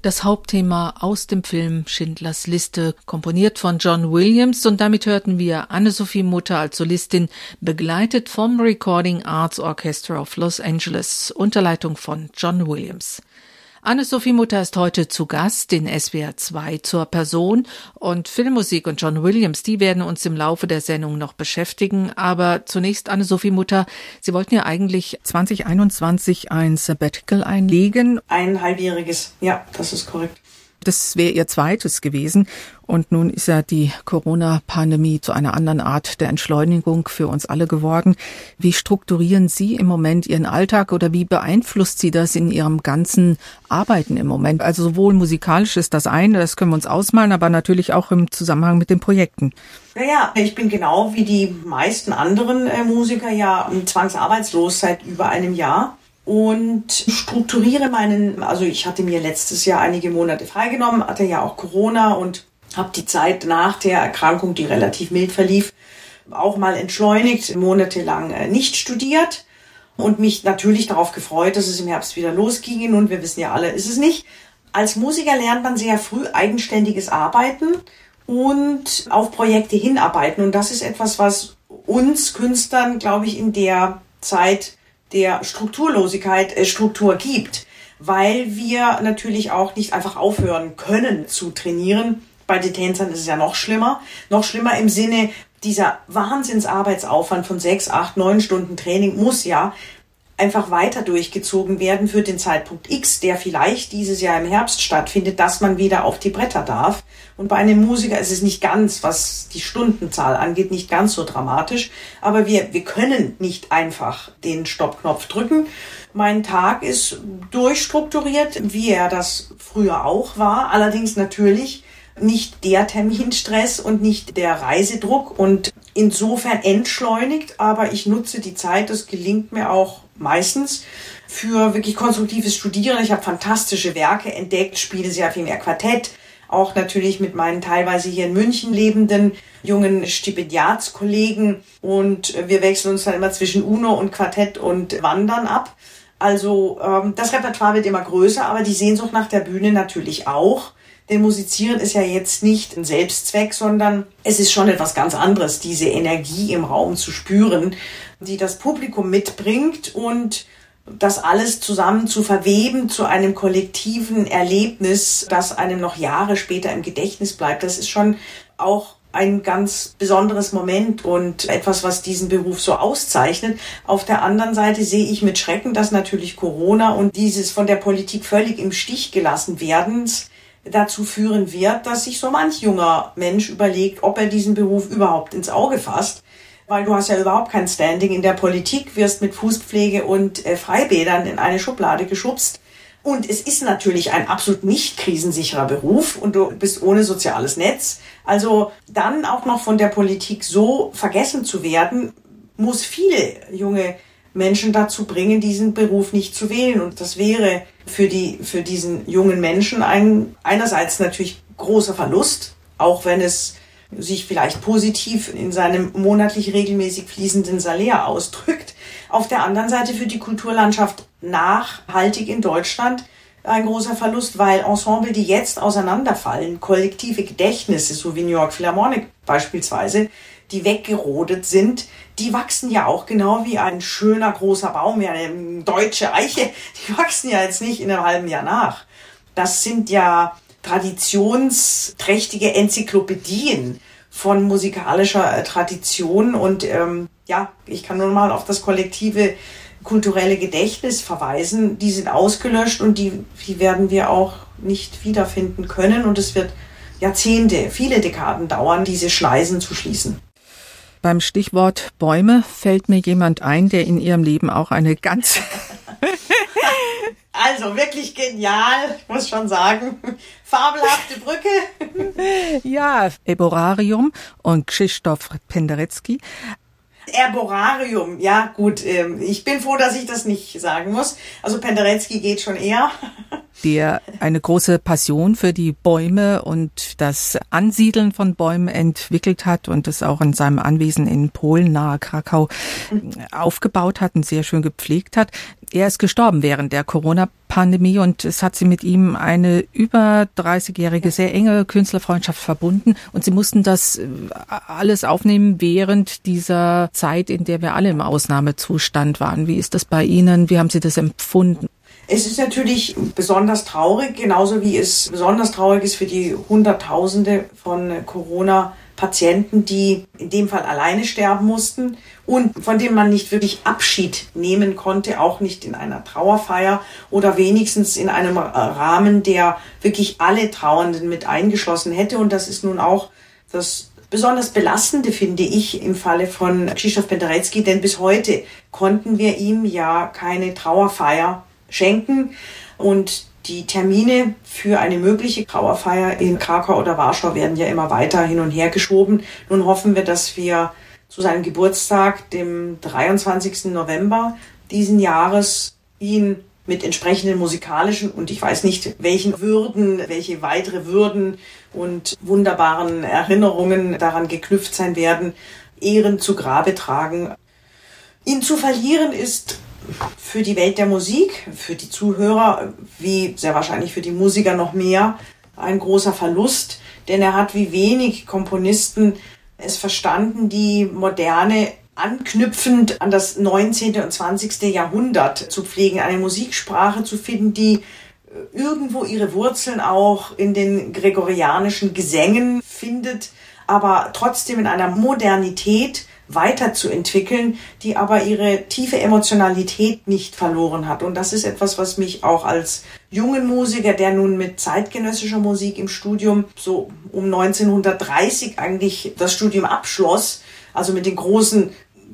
Das Hauptthema aus dem Film Schindlers Liste, komponiert von John Williams und damit hörten wir Anne-Sophie Mutter als Solistin, begleitet vom Recording Arts Orchestra of Los Angeles, unter Leitung von John Williams. Anne-Sophie Mutter ist heute zu Gast in SWR 2 zur Person und Filmmusik und John Williams, die werden uns im Laufe der Sendung noch beschäftigen. Aber zunächst Anne-Sophie Mutter, Sie wollten ja eigentlich 2021 ein Sabbatical einlegen. Ein halbjähriges, ja, das ist korrekt. Das wäre ihr zweites gewesen. Und nun ist ja die Corona-Pandemie zu einer anderen Art der Entschleunigung für uns alle geworden. Wie strukturieren Sie im Moment Ihren Alltag oder wie beeinflusst Sie das in Ihrem ganzen Arbeiten im Moment? Also sowohl musikalisch ist das eine, das können wir uns ausmalen, aber natürlich auch im Zusammenhang mit den Projekten. Naja, ich bin genau wie die meisten anderen äh, Musiker ja zwangsarbeitslos seit über einem Jahr und strukturiere meinen, also ich hatte mir letztes Jahr einige Monate freigenommen, hatte ja auch Corona und habe die Zeit nach der Erkrankung, die relativ mild verlief, auch mal entschleunigt, monatelang äh, nicht studiert und mich natürlich darauf gefreut, dass es im Herbst wieder losging und wir wissen ja alle, ist es nicht. Als Musiker lernt man sehr früh eigenständiges Arbeiten und auf Projekte hinarbeiten und das ist etwas, was uns Künstlern, glaube ich, in der Zeit der Strukturlosigkeit äh, Struktur gibt, weil wir natürlich auch nicht einfach aufhören können zu trainieren. Bei den Tänzern ist es ja noch schlimmer. Noch schlimmer im Sinne, dieser Wahnsinnsarbeitsaufwand von sechs, acht, neun Stunden Training muss ja einfach weiter durchgezogen werden für den Zeitpunkt X, der vielleicht dieses Jahr im Herbst stattfindet, dass man wieder auf die Bretter darf. Und bei einem Musiker ist es nicht ganz, was die Stundenzahl angeht, nicht ganz so dramatisch. Aber wir, wir können nicht einfach den Stoppknopf drücken. Mein Tag ist durchstrukturiert, wie er das früher auch war. Allerdings natürlich nicht der Terminstress und nicht der Reisedruck und insofern entschleunigt, aber ich nutze die Zeit, das gelingt mir auch meistens für wirklich konstruktives Studieren. Ich habe fantastische Werke entdeckt, spiele sehr viel mehr Quartett, auch natürlich mit meinen teilweise hier in München lebenden jungen Stipendiatskollegen und wir wechseln uns dann immer zwischen Uno und Quartett und Wandern ab. Also ähm, das Repertoire wird immer größer, aber die Sehnsucht nach der Bühne natürlich auch. Denn Musizieren ist ja jetzt nicht ein Selbstzweck, sondern es ist schon etwas ganz anderes, diese Energie im Raum zu spüren, die das Publikum mitbringt und das alles zusammen zu verweben zu einem kollektiven Erlebnis, das einem noch Jahre später im Gedächtnis bleibt. Das ist schon auch ein ganz besonderes Moment und etwas, was diesen Beruf so auszeichnet. Auf der anderen Seite sehe ich mit Schrecken, dass natürlich Corona und dieses von der Politik völlig im Stich gelassen werdens dazu führen wird, dass sich so manch junger Mensch überlegt, ob er diesen Beruf überhaupt ins Auge fasst. Weil du hast ja überhaupt kein Standing in der Politik, wirst mit Fußpflege und äh, Freibädern in eine Schublade geschubst. Und es ist natürlich ein absolut nicht krisensicherer Beruf und du bist ohne soziales Netz. Also dann auch noch von der Politik so vergessen zu werden, muss viele junge Menschen dazu bringen, diesen Beruf nicht zu wählen. Und das wäre für die, für diesen jungen Menschen ein, einerseits natürlich großer Verlust, auch wenn es sich vielleicht positiv in seinem monatlich regelmäßig fließenden Salär ausdrückt. Auf der anderen Seite für die Kulturlandschaft nachhaltig in Deutschland ein großer Verlust, weil Ensemble, die jetzt auseinanderfallen, kollektive Gedächtnisse, so wie New York Philharmonic beispielsweise, die weggerodet sind, die wachsen ja auch genau wie ein schöner großer Baum, ja eine deutsche Eiche, die wachsen ja jetzt nicht in einem halben Jahr nach. Das sind ja traditionsträchtige Enzyklopädien von musikalischer äh, Tradition und ähm, ja, ich kann nur mal auf das kollektive kulturelle Gedächtnis verweisen. Die sind ausgelöscht und die, die werden wir auch nicht wiederfinden können und es wird Jahrzehnte, viele Dekaden dauern, diese Schneisen zu schließen. Beim Stichwort Bäume fällt mir jemand ein, der in ihrem Leben auch eine ganz Also wirklich genial, ich muss schon sagen. Fabelhafte Brücke. Ja, Eborarium und Krzysztof Penderecki. Erborarium, ja gut, ähm, ich bin froh, dass ich das nicht sagen muss. Also Penderecki geht schon eher der eine große Passion für die Bäume und das Ansiedeln von Bäumen entwickelt hat und es auch in seinem Anwesen in Polen nahe Krakau aufgebaut hat und sehr schön gepflegt hat. Er ist gestorben während der Corona-Pandemie und es hat sie mit ihm eine über 30-jährige, sehr enge Künstlerfreundschaft verbunden. Und sie mussten das äh, alles aufnehmen während dieser Zeit, in der wir alle im Ausnahmezustand waren. Wie ist das bei Ihnen? Wie haben Sie das empfunden? Es ist natürlich besonders traurig, genauso wie es besonders traurig ist für die Hunderttausende von Corona Patienten, die in dem Fall alleine sterben mussten und von denen man nicht wirklich Abschied nehmen konnte, auch nicht in einer Trauerfeier oder wenigstens in einem Rahmen, der wirklich alle Trauernden mit eingeschlossen hätte. Und das ist nun auch das besonders belastende, finde ich, im Falle von Krzysztof Penderecki, denn bis heute konnten wir ihm ja keine Trauerfeier schenken und die Termine für eine mögliche Trauerfeier in Krakau oder Warschau werden ja immer weiter hin und her geschoben. Nun hoffen wir, dass wir zu seinem Geburtstag, dem 23. November diesen Jahres, ihn mit entsprechenden musikalischen und ich weiß nicht welchen Würden, welche weitere Würden und wunderbaren Erinnerungen daran geknüpft sein werden, Ehren zu Grabe tragen. Ihn zu verlieren ist für die Welt der Musik, für die Zuhörer, wie sehr wahrscheinlich für die Musiker noch mehr, ein großer Verlust, denn er hat wie wenig Komponisten es verstanden, die moderne anknüpfend an das 19. und 20. Jahrhundert zu pflegen, eine Musiksprache zu finden, die äh, irgendwo ihre Wurzeln auch in den gregorianischen Gesängen findet, aber trotzdem in einer Modernität, weiterzuentwickeln, die aber ihre tiefe Emotionalität nicht verloren hat. Und das ist etwas, was mich auch als jungen Musiker, der nun mit zeitgenössischer Musik im Studium so um 1930 eigentlich das Studium abschloss, also mit den großen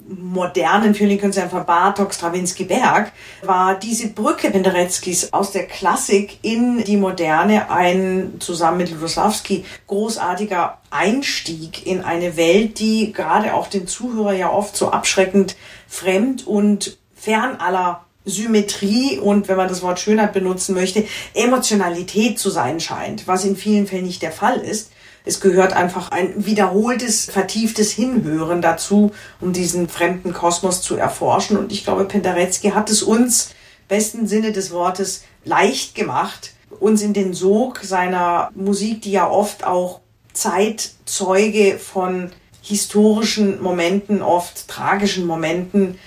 modernen Violinkonzern von Bartok, Stravinsky, Berg, war diese Brücke Pendereckis aus der Klassik in die Moderne ein, zusammen mit Ludoslawski, großartiger Einstieg in eine Welt, die gerade auch den Zuhörer ja oft so abschreckend fremd und fern aller Symmetrie und, wenn man das Wort Schönheit benutzen möchte, Emotionalität zu sein scheint, was in vielen Fällen nicht der Fall ist. Es gehört einfach ein wiederholtes, vertieftes Hinhören dazu, um diesen fremden Kosmos zu erforschen. Und ich glaube, Penderecki hat es uns, besten Sinne des Wortes, leicht gemacht, uns in den Sog seiner Musik, die ja oft auch Zeitzeuge von historischen Momenten, oft tragischen Momenten,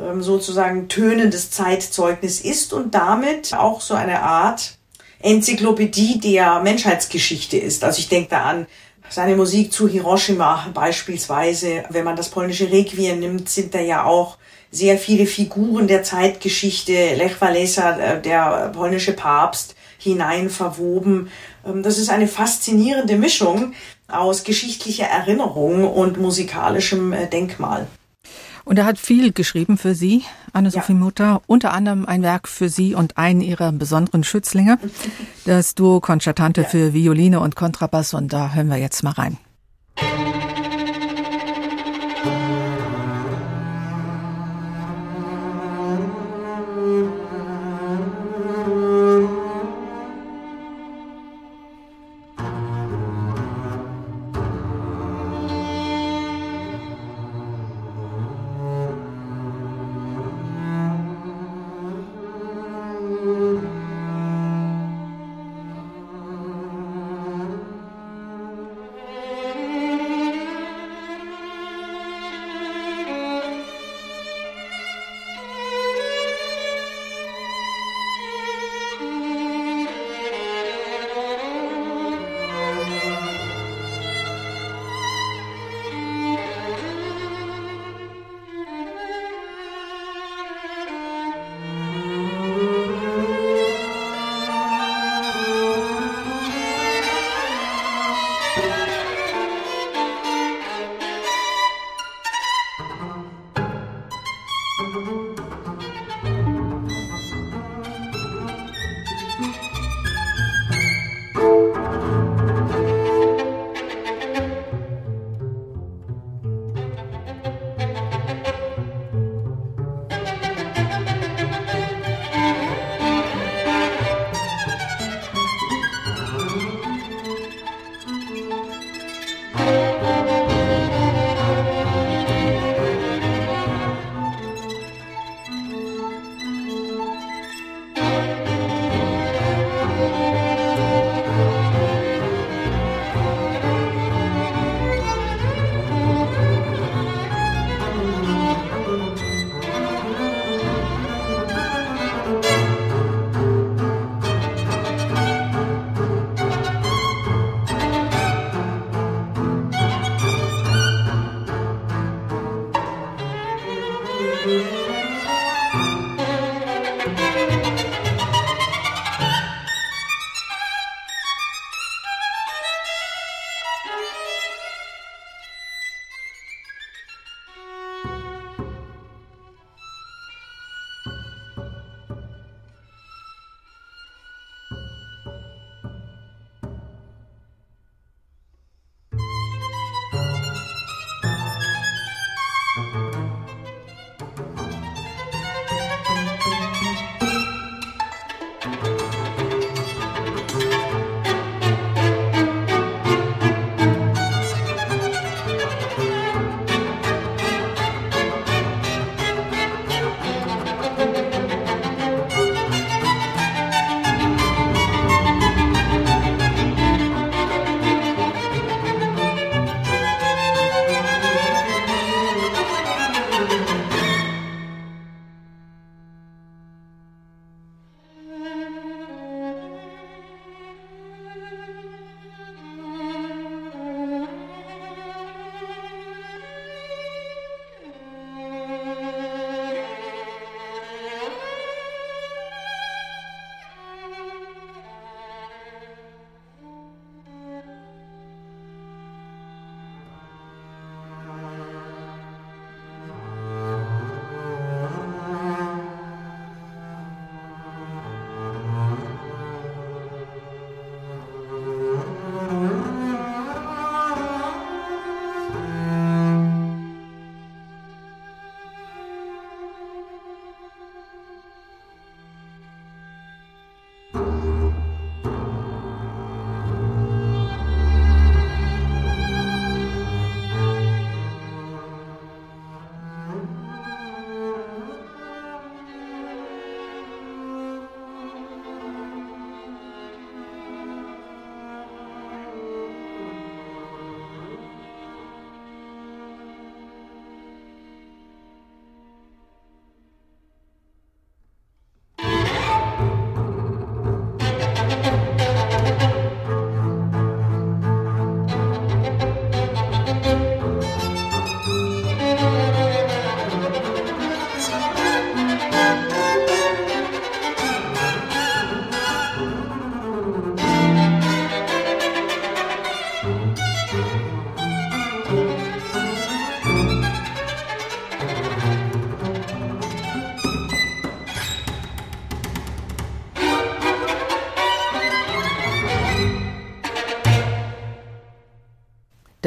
ähm, sozusagen tönendes Zeitzeugnis ist und damit auch so eine Art Enzyklopädie der Menschheitsgeschichte ist. Also ich denke da an seine Musik zu Hiroshima beispielsweise. Wenn man das polnische Requiem nimmt, sind da ja auch sehr viele Figuren der Zeitgeschichte, Lech Walesa, äh, der polnische Papst, hinein verwoben. Ähm, das ist eine faszinierende Mischung aus geschichtlicher Erinnerung und musikalischem äh, Denkmal. Und er hat viel geschrieben für Sie, Anne-Sophie ja. Mutter, unter anderem ein Werk für Sie und einen Ihrer besonderen Schützlinge, das Duo Concertante ja. für Violine und Kontrabass. Und da hören wir jetzt mal rein.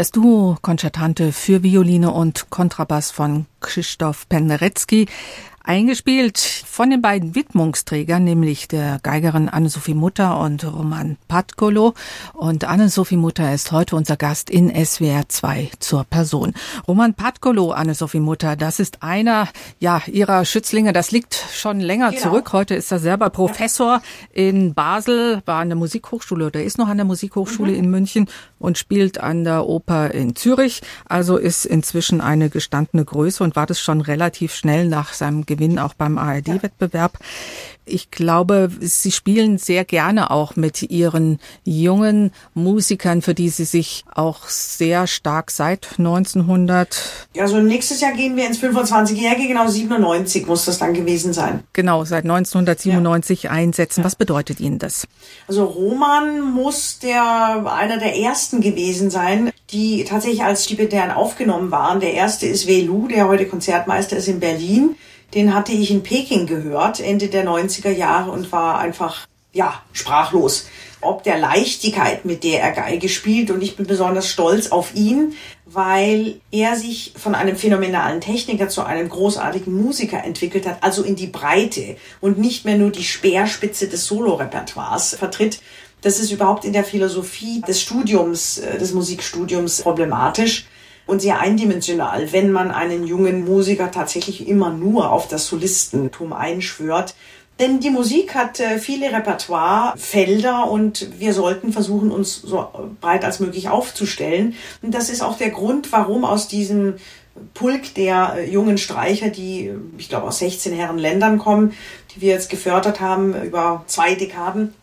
Das Duo Konzertante für Violine und Kontrabass von Krzysztof Penderecki Eingespielt von den beiden Widmungsträgern, nämlich der Geigerin Anne-Sophie Mutter und Roman Patkolo. Und Anne-Sophie Mutter ist heute unser Gast in SWR 2 zur Person. Roman Patkolo, Anne-Sophie Mutter, das ist einer, ja, ihrer Schützlinge. Das liegt schon länger genau. zurück. Heute ist er selber Professor in Basel, war an der Musikhochschule oder ist noch an der Musikhochschule mhm. in München und spielt an der Oper in Zürich. Also ist inzwischen eine gestandene Größe und war das schon relativ schnell nach seinem Gewinn auch beim ARD-Wettbewerb. Ich glaube, Sie spielen sehr gerne auch mit Ihren jungen Musikern, für die Sie sich auch sehr stark seit 1900. Also nächstes Jahr gehen wir ins 25-Jährige, genau 97 muss das dann gewesen sein. Genau, seit 1997 ja. einsetzen. Was bedeutet Ihnen das? Also Roman muss der einer der ersten gewesen sein, die tatsächlich als Stipendiaren aufgenommen waren. Der erste ist Welu, der heute Konzertmeister ist in Berlin. Den hatte ich in Peking gehört, Ende der 90er Jahre und war einfach, ja, sprachlos. Ob der Leichtigkeit, mit der er Geige spielt und ich bin besonders stolz auf ihn, weil er sich von einem phänomenalen Techniker zu einem großartigen Musiker entwickelt hat, also in die Breite und nicht mehr nur die Speerspitze des Solorepertoires vertritt. Das ist überhaupt in der Philosophie des Studiums, äh, des Musikstudiums problematisch und sehr eindimensional, wenn man einen jungen Musiker tatsächlich immer nur auf das Solistentum einschwört. Denn die Musik hat äh, viele Repertoirefelder und wir sollten versuchen, uns so breit als möglich aufzustellen. Und das ist auch der Grund, warum aus diesem Pulk der äh, jungen Streicher, die, ich glaube, aus 16 Herren Ländern kommen, die wir jetzt gefördert haben über zwei Dekaden,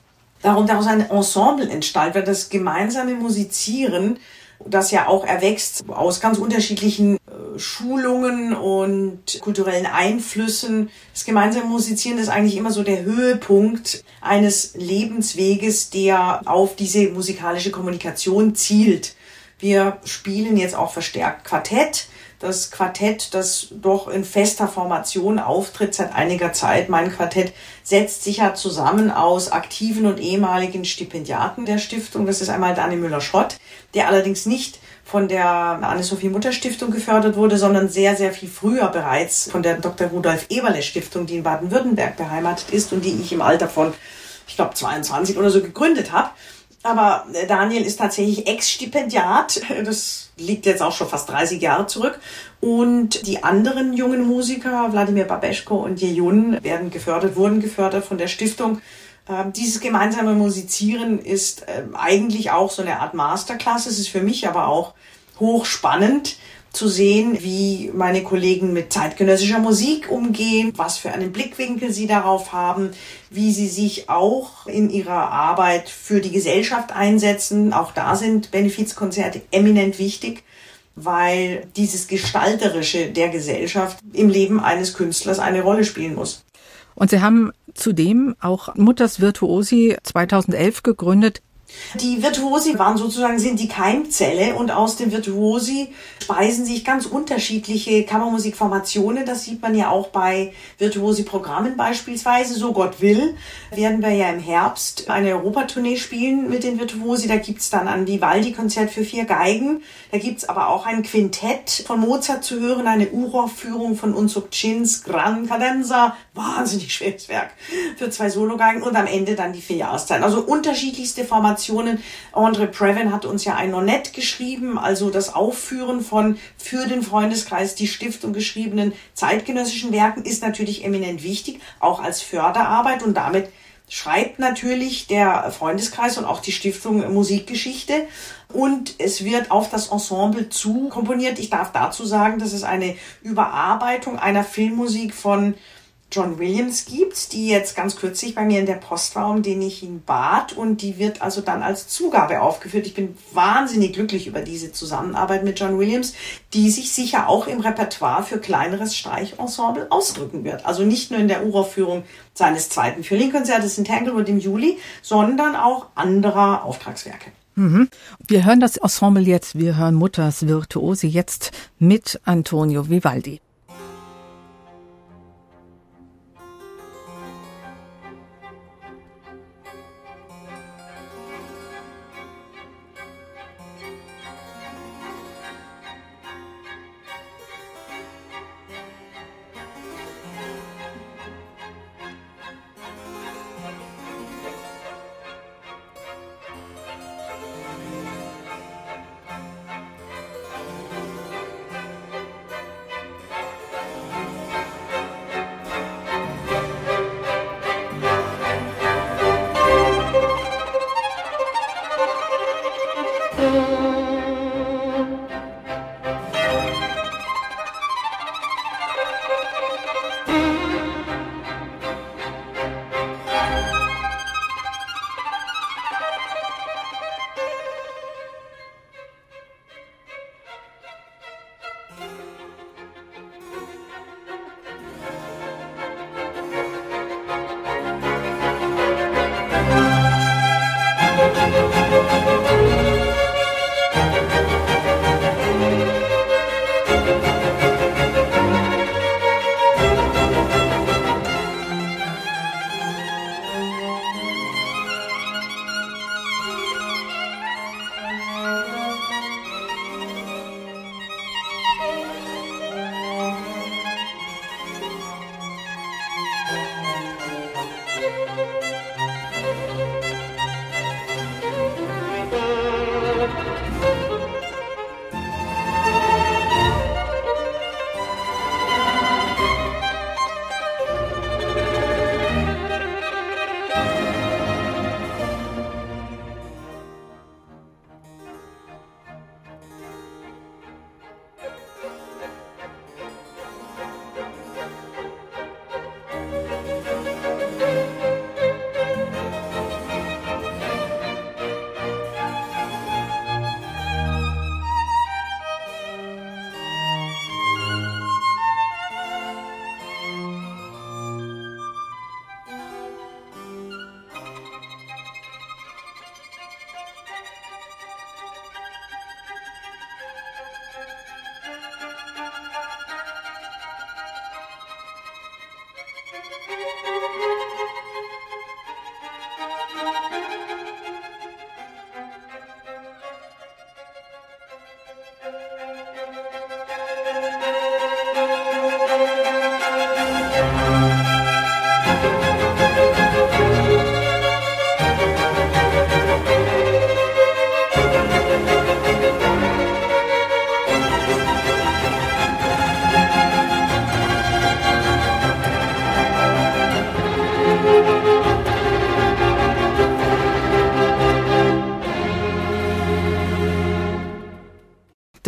darum daraus ein Ensemble entsteht, weil das gemeinsame Musizieren das ja auch erwächst aus ganz unterschiedlichen äh, Schulungen und kulturellen Einflüssen. Das gemeinsame Musizieren ist eigentlich immer so der Höhepunkt eines Lebensweges, der auf diese musikalische Kommunikation zielt. Wir spielen jetzt auch verstärkt Quartett das Quartett, das doch in fester Formation auftritt seit einiger Zeit. Mein Quartett setzt sich ja zusammen aus aktiven und ehemaligen Stipendiaten der Stiftung. Das ist einmal Dani Müller-Schrott, der allerdings nicht von der Anne-Sophie Mutter Stiftung gefördert wurde, sondern sehr, sehr viel früher bereits von der Dr. Rudolf Eberle Stiftung, die in Baden-Württemberg beheimatet ist und die ich im Alter von, ich glaube, 22 oder so gegründet habe. Aber äh, Daniel ist tatsächlich Ex-Stipendiat. Das liegt jetzt auch schon fast 30 Jahre zurück. Und die anderen jungen Musiker, Wladimir Babeschko und Jejun, werden gefördert, wurden gefördert von der Stiftung. Ähm, dieses gemeinsame Musizieren ist ähm, eigentlich auch so eine Art Masterclass. Es ist für mich aber auch hochspannend, zu sehen, wie meine Kollegen mit zeitgenössischer Musik umgehen, was für einen Blickwinkel sie darauf haben, wie sie sich auch in ihrer Arbeit für die Gesellschaft einsetzen. Auch da sind Benefizkonzerte eminent wichtig, weil dieses Gestalterische der Gesellschaft im Leben eines Künstlers eine Rolle spielen muss. Und Sie haben zudem auch Mutters Virtuosi 2011 gegründet. Die Virtuosi waren sozusagen, sind die Keimzelle und aus den Virtuosi speisen sich ganz unterschiedliche Kammermusikformationen. Das sieht man ja auch bei Virtuosi-Programmen beispielsweise. So Gott will, werden wir ja im Herbst eine Europatournee spielen mit den Virtuosi. Da gibt's dann ein Vivaldi-Konzert für vier Geigen. Da gibt's aber auch ein Quintett von Mozart zu hören, eine Uraufführung von Unzuk Chins Gran Cadenza. Wahnsinnig schweres Werk für zwei Sologeigen und am Ende dann die vier Jahreszeiten. Also unterschiedlichste Formationen Informationen. Andre Previn hat uns ja ein Nonett geschrieben, also das Aufführen von für den Freundeskreis die Stiftung geschriebenen zeitgenössischen Werken ist natürlich eminent wichtig, auch als Förderarbeit und damit schreibt natürlich der Freundeskreis und auch die Stiftung Musikgeschichte und es wird auf das Ensemble zu komponiert. Ich darf dazu sagen, dass es eine Überarbeitung einer Filmmusik von John Williams gibt, die jetzt ganz kürzlich bei mir in der Post war, um den ich ihn bat und die wird also dann als Zugabe aufgeführt. Ich bin wahnsinnig glücklich über diese Zusammenarbeit mit John Williams, die sich sicher auch im Repertoire für kleineres Streichensemble ausdrücken wird. Also nicht nur in der Uraufführung seines zweiten Violinkonzertes in Tanglewood im Juli, sondern auch anderer Auftragswerke. Mhm. Wir hören das Ensemble jetzt, wir hören Mutters Virtuose jetzt mit Antonio Vivaldi.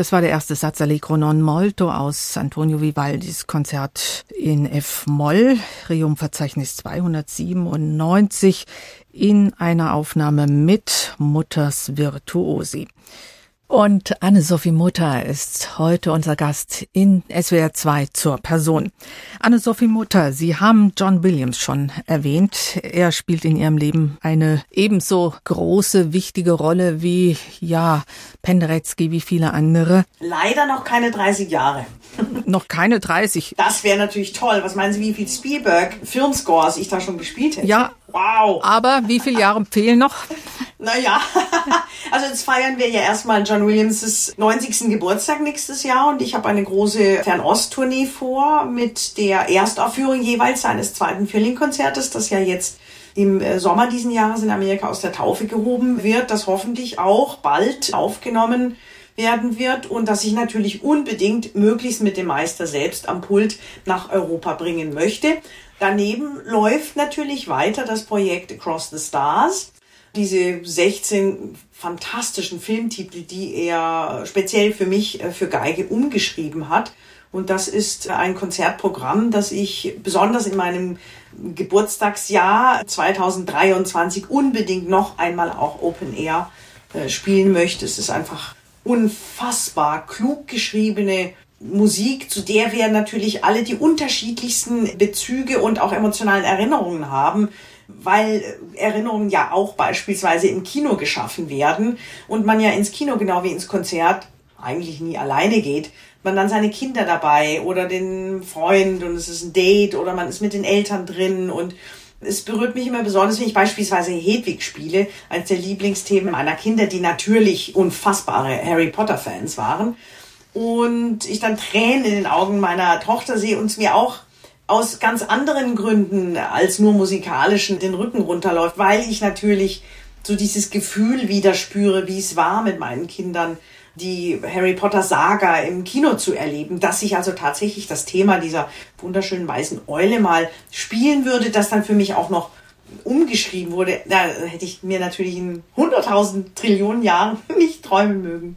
Das war der erste Satz Allegro non molto aus Antonio Vivaldis Konzert in F-Moll, Reumverzeichnis 297 in einer Aufnahme mit Mutters Virtuosi. Und Anne-Sophie Mutter ist heute unser Gast in SWR 2 zur Person. Anne-Sophie Mutter, Sie haben John Williams schon erwähnt. Er spielt in Ihrem Leben eine ebenso große, wichtige Rolle wie, ja, Penderecki, wie viele andere. Leider noch keine 30 Jahre. noch keine 30. Das wäre natürlich toll. Was meinen Sie, wie viel Spielberg Filmscores ich da schon gespielt hätte? Ja, Wow. Aber wie viele Jahre fehlen noch? Naja, also jetzt feiern wir ja erstmal John Williams' 90. Geburtstag nächstes Jahr und ich habe eine große Fernost-Tournee vor mit der Erstaufführung jeweils seines zweiten Feeling-Konzertes, das ja jetzt im äh, Sommer diesen Jahres in Amerika aus der Taufe gehoben wird, das hoffentlich auch bald aufgenommen werden wird und das ich natürlich unbedingt möglichst mit dem Meister selbst am Pult nach Europa bringen möchte. Daneben läuft natürlich weiter das Projekt Across the Stars. Diese 16 fantastischen Filmtitel, die er speziell für mich äh, für Geige umgeschrieben hat. Und das ist ein Konzertprogramm, das ich besonders in meinem Geburtstagsjahr 2023 unbedingt noch einmal auch Open Air äh, spielen möchte. Es ist einfach unfassbar klug geschriebene Musik, zu der wir natürlich alle die unterschiedlichsten Bezüge und auch emotionalen Erinnerungen haben, weil Erinnerungen ja auch beispielsweise im Kino geschaffen werden und man ja ins Kino genau wie ins Konzert eigentlich nie alleine geht. Man dann seine Kinder dabei oder den Freund und es ist ein Date oder man ist mit den Eltern drin und es berührt mich immer besonders, wenn ich beispielsweise Hedwig spiele, als der Lieblingsthemen meiner Kinder, die natürlich unfassbare Harry Potter Fans waren und ich dann Tränen in den Augen meiner Tochter sehe und es mir auch aus ganz anderen Gründen als nur musikalischen den Rücken runterläuft, weil ich natürlich so dieses Gefühl wieder spüre, wie es war mit meinen Kindern, die Harry Potter Saga im Kino zu erleben, dass ich also tatsächlich das Thema dieser wunderschönen weißen Eule mal spielen würde, das dann für mich auch noch umgeschrieben wurde, da hätte ich mir natürlich in hunderttausend Trillionen Jahren nicht träumen mögen.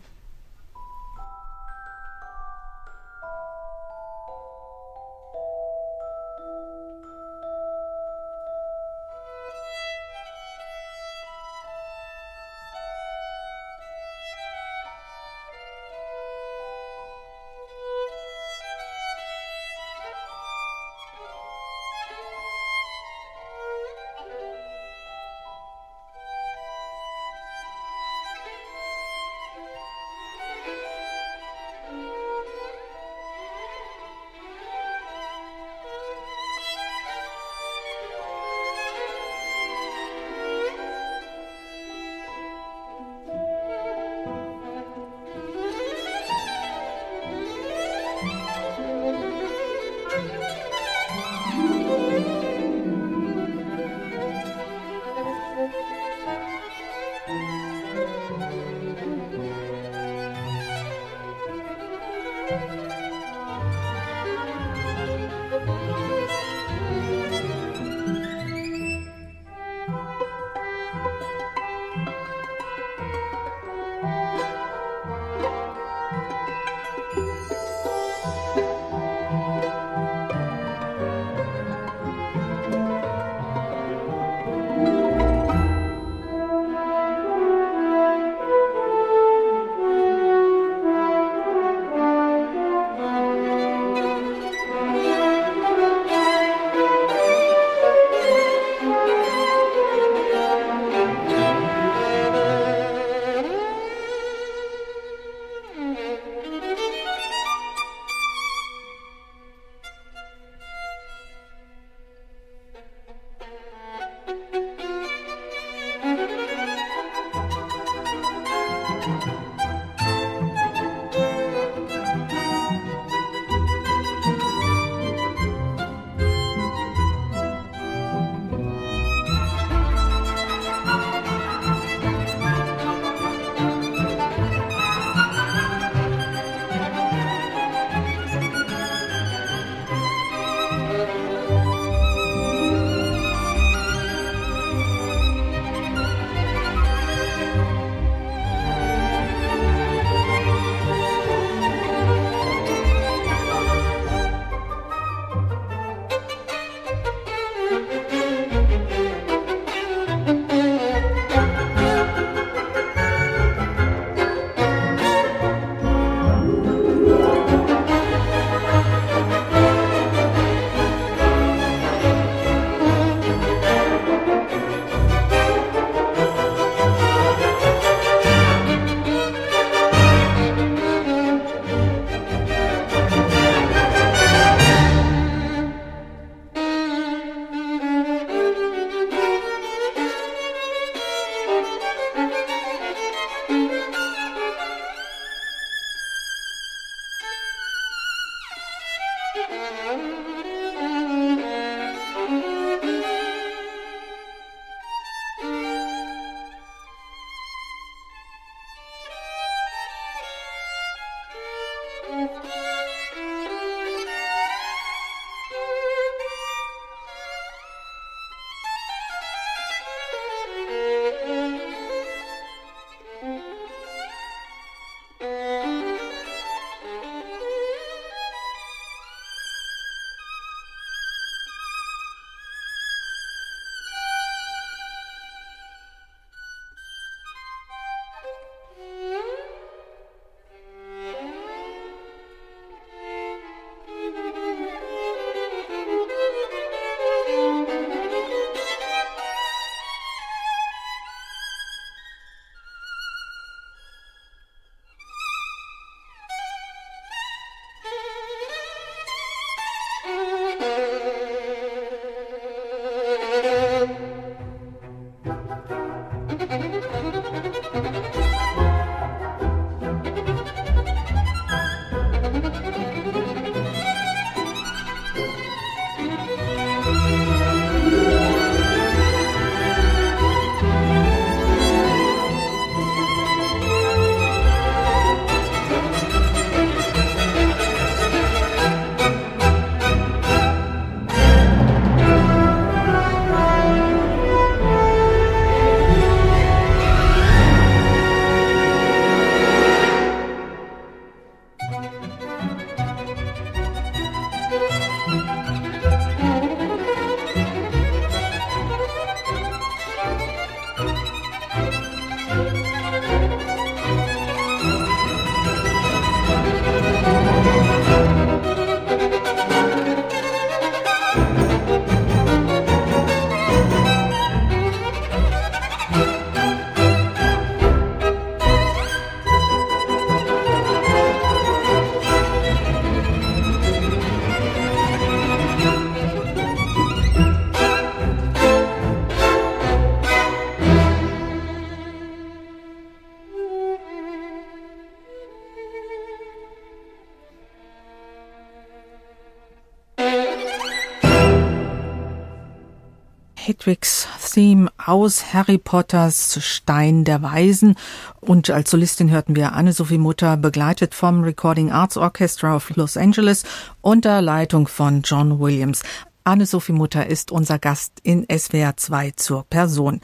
Aus Harry Potters Stein der Weisen. Und als Solistin hörten wir Anne-Sophie Mutter, begleitet vom Recording Arts Orchestra of Los Angeles unter Leitung von John Williams. Anne-Sophie Mutter ist unser Gast in SWR 2 zur Person.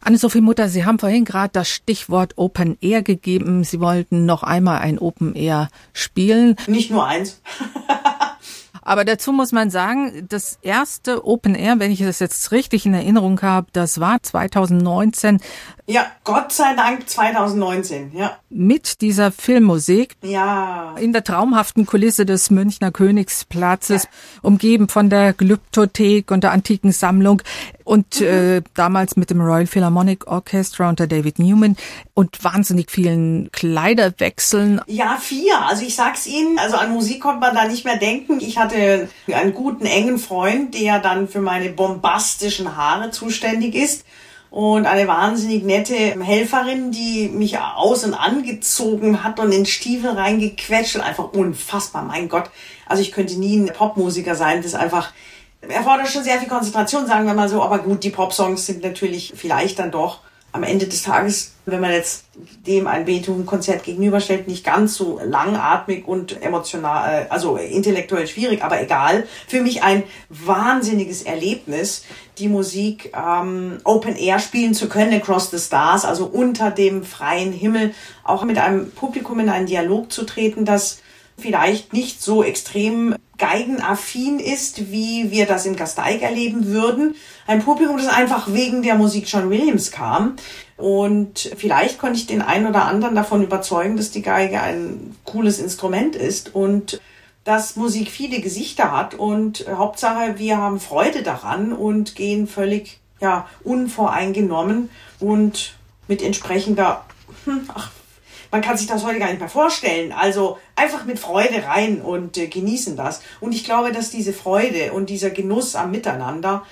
Anne-Sophie Mutter, Sie haben vorhin gerade das Stichwort Open Air gegeben. Sie wollten noch einmal ein Open Air spielen. Nicht nur eins. Aber dazu muss man sagen, das erste Open Air, wenn ich das jetzt richtig in Erinnerung habe, das war 2019 ja, Gott sei Dank 2019, ja. Mit dieser Filmmusik. Ja. In der traumhaften Kulisse des Münchner Königsplatzes, ja. umgeben von der Glyptothek und der antiken Sammlung und mhm. äh, damals mit dem Royal Philharmonic Orchestra unter David Newman und wahnsinnig vielen Kleiderwechseln. Ja, vier. Also ich sag's Ihnen, also an Musik konnte man da nicht mehr denken. Ich hatte einen guten, engen Freund, der dann für meine bombastischen Haare zuständig ist und eine wahnsinnig nette Helferin, die mich aus und angezogen hat und in Stiefel reingequetscht und einfach unfassbar, mein Gott. Also ich könnte nie ein Popmusiker sein, das ist einfach erfordert schon sehr viel Konzentration, sagen wir mal so, aber gut, die Popsongs sind natürlich vielleicht dann doch am Ende des Tages, wenn man jetzt dem ein Beethoven-Konzert gegenüberstellt, nicht ganz so langatmig und emotional, äh, also intellektuell schwierig, aber egal. Für mich ein wahnsinniges Erlebnis, die Musik ähm, Open Air spielen zu können, Across the Stars, also unter dem freien Himmel, auch mit einem Publikum in einen Dialog zu treten, das vielleicht nicht so extrem geigenaffin ist, wie wir das in Gasteig erleben würden. Ein Publikum, das einfach wegen der Musik John Williams kam. Und vielleicht konnte ich den einen oder anderen davon überzeugen, dass die Geige ein cooles Instrument ist und dass Musik viele Gesichter hat. Und Hauptsache, wir haben Freude daran und gehen völlig ja, unvoreingenommen und mit entsprechender, hm, ach, man kann sich das heute gar nicht mehr vorstellen. Also einfach mit Freude rein und äh, genießen das. Und ich glaube, dass diese Freude und dieser Genuss am Miteinander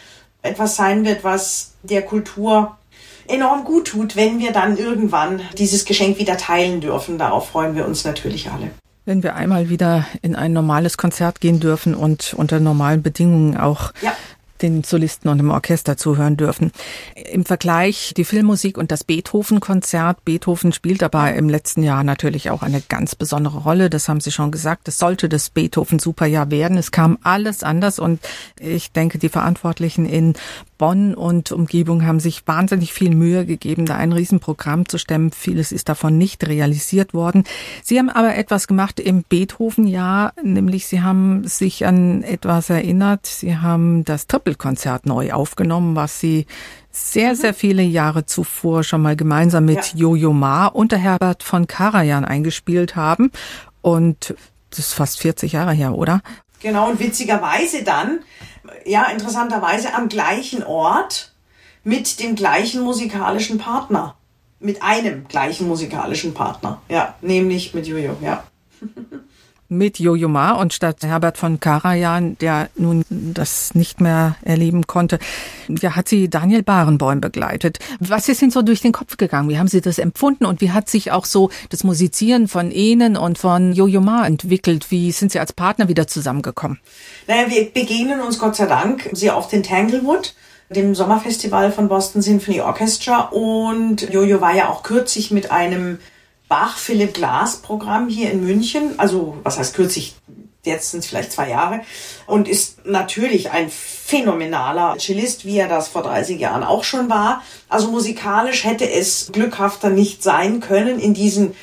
etwas sein wird, was der Kultur enorm gut tut, wenn wir dann irgendwann dieses Geschenk wieder teilen dürfen. Darauf freuen wir uns natürlich alle. Wenn wir einmal wieder in ein normales Konzert gehen dürfen und unter normalen Bedingungen auch ja den Solisten und dem Orchester zuhören dürfen. Im Vergleich die Filmmusik und das Beethoven-Konzert. Beethoven spielt aber im letzten Jahr natürlich auch eine ganz besondere Rolle. Das haben Sie schon gesagt. Es sollte das Beethoven-Superjahr werden. Es kam alles anders und ich denke, die Verantwortlichen in Bonn und Umgebung haben sich wahnsinnig viel Mühe gegeben, da ein Riesenprogramm zu stemmen. Vieles ist davon nicht realisiert worden. Sie haben aber etwas gemacht im Beethoven-Jahr, nämlich Sie haben sich an etwas erinnert. Sie haben das Trippelkonzert neu aufgenommen, was Sie sehr, sehr viele Jahre zuvor schon mal gemeinsam mit ja. Jojo Ma unter Herbert von Karajan eingespielt haben. Und das ist fast 40 Jahre her, oder? Genau, und witzigerweise dann ja, interessanterweise am gleichen Ort mit dem gleichen musikalischen Partner. Mit einem gleichen musikalischen Partner. Ja, nämlich mit Jojo, ja. mit Jojo Ma und statt Herbert von Karajan, der nun das nicht mehr erleben konnte, ja, hat sie Daniel Barenboim begleitet. Was ist Ihnen so durch den Kopf gegangen? Wie haben Sie das empfunden und wie hat sich auch so das Musizieren von Ihnen und von Jojo Ma entwickelt? Wie sind Sie als Partner wieder zusammengekommen? Naja, wir begegnen uns Gott sei Dank sehr oft in Tanglewood dem Sommerfestival von Boston Symphony Orchestra und Jojo war ja auch kürzlich mit einem Bach-Philipp Glass-Programm hier in München. Also, was heißt kürzlich? Jetzt sind es vielleicht zwei Jahre. Und ist natürlich ein phänomenaler Cellist, wie er das vor 30 Jahren auch schon war. Also musikalisch hätte es glückhafter nicht sein können in diesen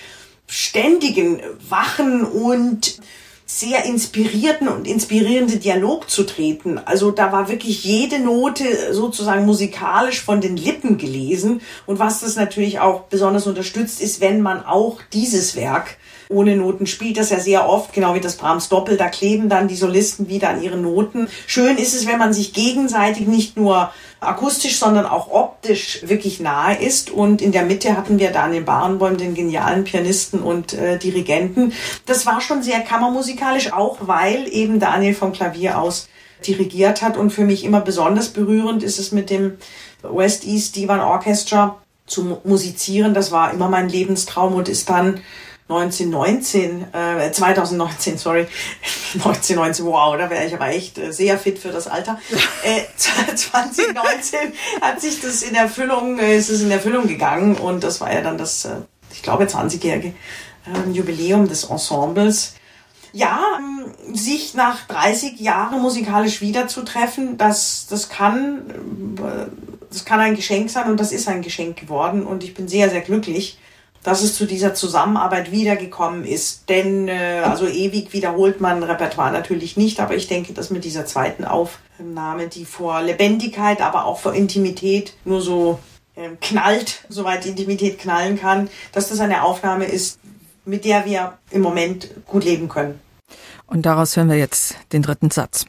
ständigen Wachen und sehr inspirierten und inspirierende Dialog zu treten. Also da war wirklich jede Note sozusagen musikalisch von den Lippen gelesen. Und was das natürlich auch besonders unterstützt, ist, wenn man auch dieses Werk ohne Noten spielt das ja sehr oft, genau wie das Brahms Doppel, da kleben dann die Solisten wieder an ihren Noten. Schön ist es, wenn man sich gegenseitig nicht nur akustisch, sondern auch optisch wirklich nahe ist. Und in der Mitte hatten wir da an den Barenbäumen den genialen Pianisten und äh, Dirigenten. Das war schon sehr kammermusikalisch, auch weil eben Daniel vom Klavier aus dirigiert hat. Und für mich immer besonders berührend ist es mit dem West East Divan Orchestra zu musizieren. Das war immer mein Lebenstraum und ist dann 1919, äh, 2019, sorry, 1919, wow, da wäre ich aber echt äh, sehr fit für das Alter. Äh, 2019 hat sich das in Erfüllung, äh, ist es in Erfüllung gegangen und das war ja dann das, äh, ich glaube, 20-jährige äh, Jubiläum des Ensembles. Ja, ähm, sich nach 30 Jahren musikalisch wiederzutreffen, das, das kann, äh, das kann ein Geschenk sein und das ist ein Geschenk geworden und ich bin sehr, sehr glücklich dass es zu dieser Zusammenarbeit wiedergekommen ist. Denn äh, also ewig wiederholt man Repertoire natürlich nicht, aber ich denke, dass mit dieser zweiten Aufnahme, die vor Lebendigkeit, aber auch vor Intimität nur so äh, knallt, soweit Intimität knallen kann, dass das eine Aufnahme ist, mit der wir im Moment gut leben können. Und daraus hören wir jetzt den dritten Satz.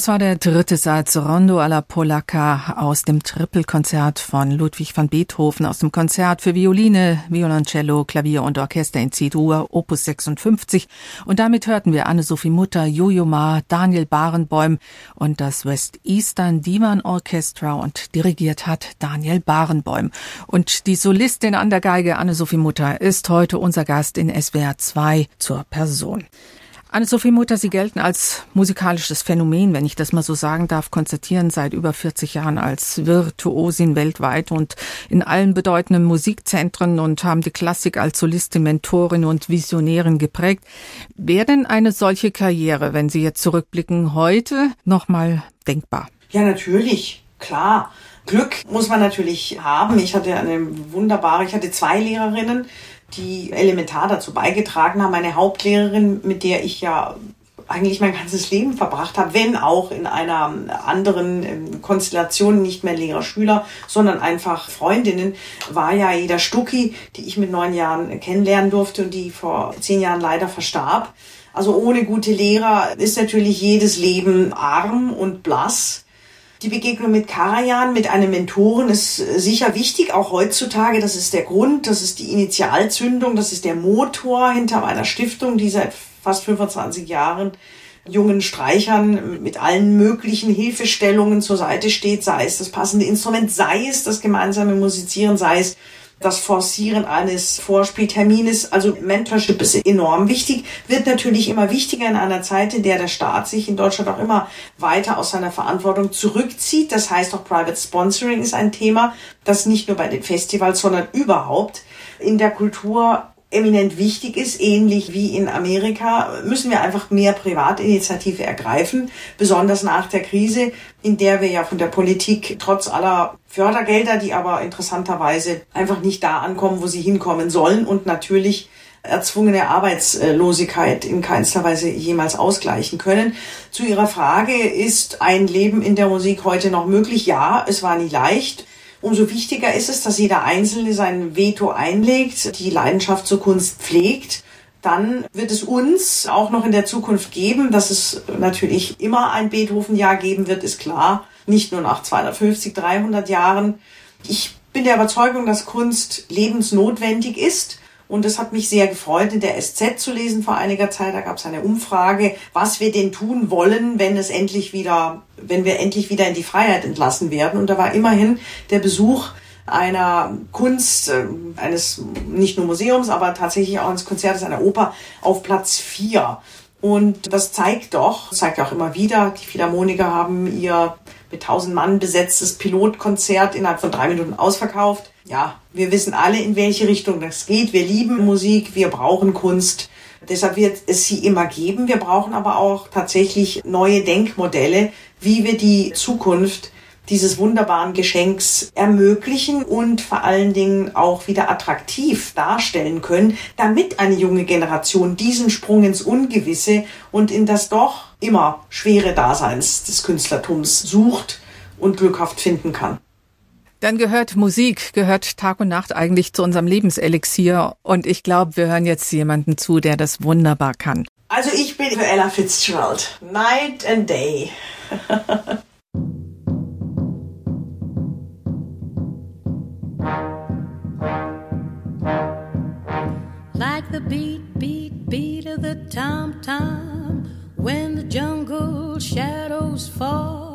Das war der dritte Satz Rondo alla Polacca aus dem Trippelkonzert von Ludwig van Beethoven aus dem Konzert für Violine, Violoncello, Klavier und Orchester in C-Dur, Opus 56. Und damit hörten wir Anne-Sophie Mutter, Jojo Ma, Daniel Barenbäum und das West Eastern Divan Orchestra und dirigiert hat Daniel Barenbäum. Und die Solistin an der Geige Anne-Sophie Mutter ist heute unser Gast in SWR 2 zur Person. Anne-Sophie Mutter, Sie gelten als musikalisches Phänomen, wenn ich das mal so sagen darf, konstatieren seit über 40 Jahren als Virtuosin weltweit und in allen bedeutenden Musikzentren und haben die Klassik als Solistin, Mentorin und Visionärin geprägt. Wäre denn eine solche Karriere, wenn Sie jetzt zurückblicken, heute nochmal denkbar? Ja, natürlich, klar. Glück muss man natürlich haben. Ich hatte eine wunderbare, ich hatte zwei Lehrerinnen, die elementar dazu beigetragen haben. Meine Hauptlehrerin, mit der ich ja eigentlich mein ganzes Leben verbracht habe, wenn auch in einer anderen ähm, Konstellation, nicht mehr Lehrer-Schüler, sondern einfach Freundinnen, war ja Eda Stucki, die ich mit neun Jahren kennenlernen durfte und die vor zehn Jahren leider verstarb. Also ohne gute Lehrer ist natürlich jedes Leben arm und blass. Die Begegnung mit Karajan, mit einem Mentoren ist sicher wichtig, auch heutzutage. Das ist der Grund, das ist die Initialzündung, das ist der Motor hinter meiner Stiftung, die seit fast 25 Jahren jungen Streichern mit allen möglichen Hilfestellungen zur Seite steht, sei es das passende Instrument, sei es das gemeinsame Musizieren, sei es das Forcieren eines Vorspieltermines, also Mentorship ist enorm wichtig, wird natürlich immer wichtiger in einer Zeit, in der der Staat sich in Deutschland auch immer weiter aus seiner Verantwortung zurückzieht. Das heißt auch Private Sponsoring ist ein Thema, das nicht nur bei den Festivals, sondern überhaupt in der Kultur eminent wichtig ist, ähnlich wie in Amerika, müssen wir einfach mehr Privatinitiative ergreifen, besonders nach der Krise, in der wir ja von der Politik trotz aller Fördergelder, die aber interessanterweise einfach nicht da ankommen, wo sie hinkommen sollen und natürlich erzwungene Arbeitslosigkeit in keinster Weise jemals ausgleichen können. Zu Ihrer Frage, ist ein Leben in der Musik heute noch möglich? Ja, es war nie leicht. Umso wichtiger ist es, dass jeder Einzelne sein Veto einlegt, die Leidenschaft zur Kunst pflegt. Dann wird es uns auch noch in der Zukunft geben, dass es natürlich immer ein Beethoven-Jahr geben wird, ist klar. Nicht nur nach 250, 300 Jahren. Ich bin der Überzeugung, dass Kunst lebensnotwendig ist und es hat mich sehr gefreut, in der SZ zu lesen vor einiger Zeit. Da gab es eine Umfrage, was wir denn tun wollen, wenn es endlich wieder, wenn wir endlich wieder in die Freiheit entlassen werden. Und da war immerhin der Besuch einer Kunst, äh, eines nicht nur Museums, aber tatsächlich auch eines Konzertes einer Oper auf Platz vier. Und das zeigt doch, zeigt auch immer wieder, die Philharmoniker haben ihr mit tausend Mann besetztes Pilotkonzert innerhalb von drei Minuten ausverkauft ja, wir wissen alle, in welche Richtung das geht. Wir lieben Musik, wir brauchen Kunst. Deshalb wird es sie immer geben. Wir brauchen aber auch tatsächlich neue Denkmodelle, wie wir die Zukunft dieses wunderbaren Geschenks ermöglichen und vor allen Dingen auch wieder attraktiv darstellen können, damit eine junge Generation diesen Sprung ins Ungewisse und in das doch immer schwere Daseins des Künstlertums sucht und glückhaft finden kann. Dann gehört Musik, gehört Tag und Nacht eigentlich zu unserem Lebenselixier. Und ich glaube, wir hören jetzt jemanden zu, der das wunderbar kann. Also ich bin für Ella Fitzgerald. Night and Day. like the beat, beat, beat of the tom-tom when the jungle shadows fall.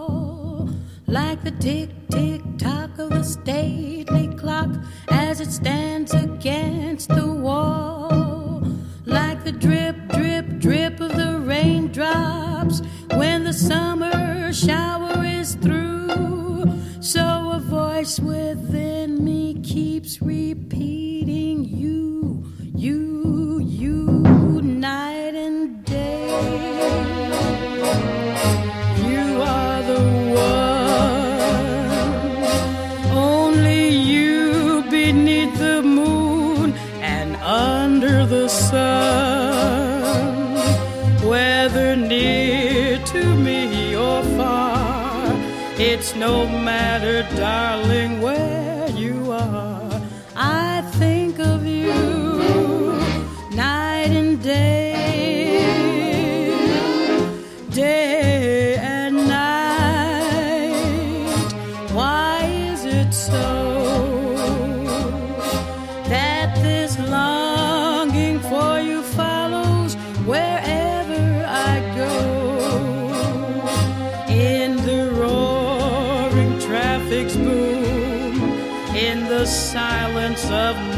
Like the tick, tick, tock of a stately clock as it stands against the wall. Like the drip, drip, drip of the raindrops when the summer shower is through. So a voice within me keeps repeating you, you, you, night and day. You are the one. Sun, whether near to me or far, it's no matter, darling, where silence of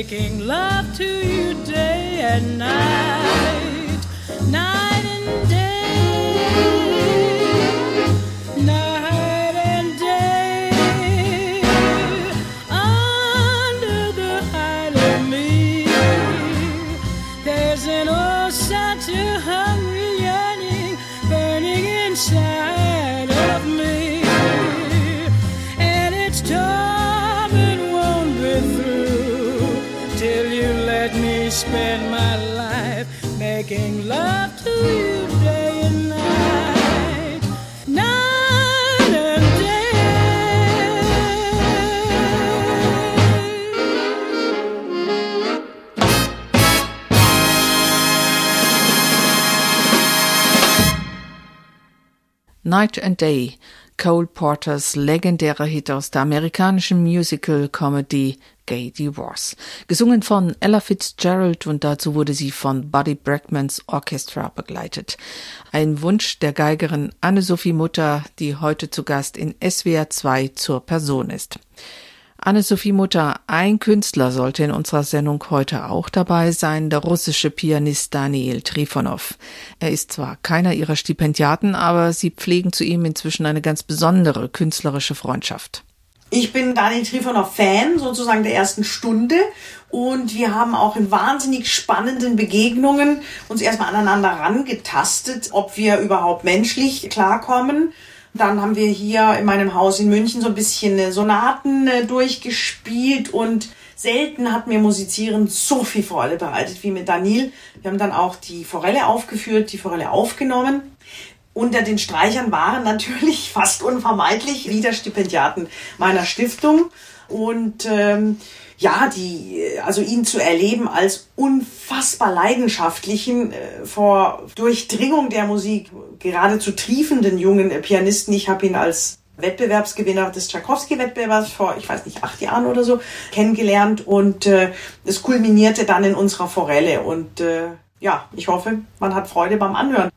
making love to you day and night, Night and Day, Cole Porters legendärer Hit aus der amerikanischen Musical-Comedy Gay Divorce. Gesungen von Ella Fitzgerald und dazu wurde sie von Buddy Brackmans Orchestra begleitet. Ein Wunsch der Geigerin Anne-Sophie Mutter, die heute zu Gast in SWR 2 zur Person ist. Anne-Sophie Mutter, ein Künstler sollte in unserer Sendung heute auch dabei sein, der russische Pianist Daniel Trifonov. Er ist zwar keiner ihrer Stipendiaten, aber sie pflegen zu ihm inzwischen eine ganz besondere künstlerische Freundschaft. Ich bin Daniel Trifonov Fan, sozusagen der ersten Stunde. Und wir haben auch in wahnsinnig spannenden Begegnungen uns erstmal aneinander rangetastet, ob wir überhaupt menschlich klarkommen. Dann haben wir hier in meinem Haus in München so ein bisschen Sonaten äh, durchgespielt und selten hat mir Musizieren so viel Freude bereitet wie mit Daniel. Wir haben dann auch die Forelle aufgeführt, die Forelle aufgenommen. Unter den Streichern waren natürlich fast unvermeidlich Liederstipendiaten meiner Stiftung und ähm, ja, die, also ihn zu erleben als unfassbar leidenschaftlichen, äh, vor Durchdringung der Musik geradezu triefenden jungen äh, Pianisten. Ich habe ihn als Wettbewerbsgewinner des Tchaikovsky-Wettbewerbs vor, ich weiß nicht, acht Jahren oder so kennengelernt und äh, es kulminierte dann in unserer Forelle und äh, ja, ich hoffe, man hat Freude beim Anhören.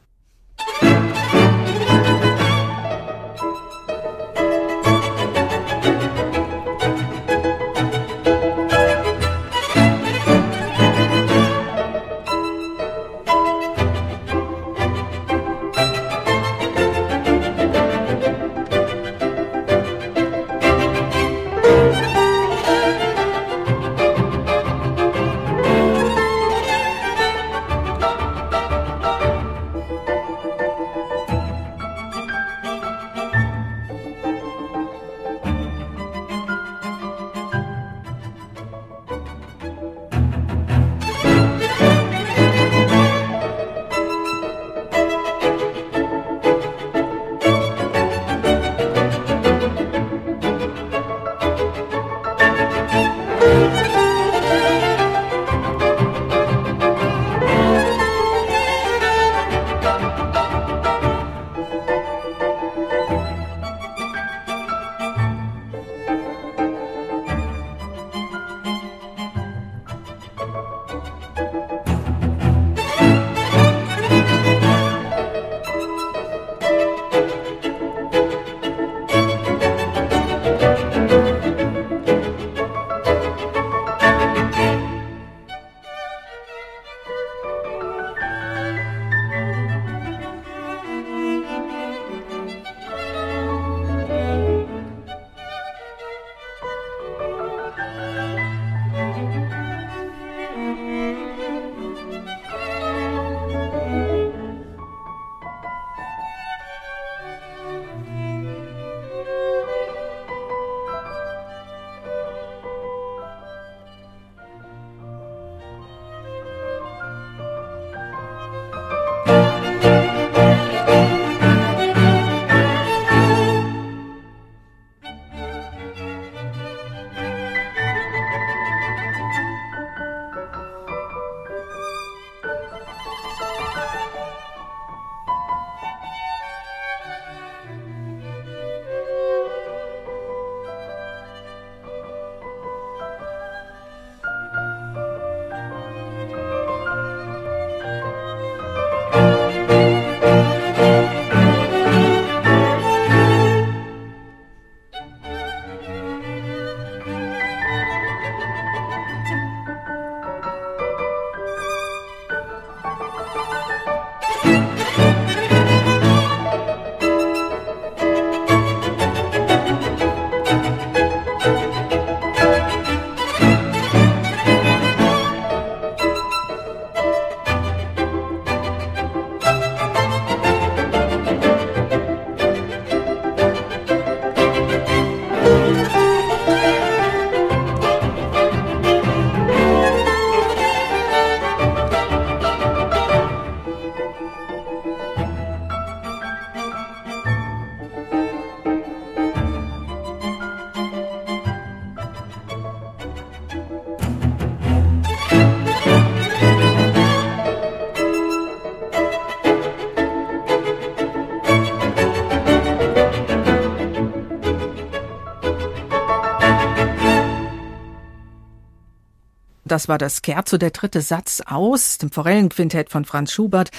Das war das Scherzo, der dritte Satz aus dem Forellenquintett von Franz Schubert.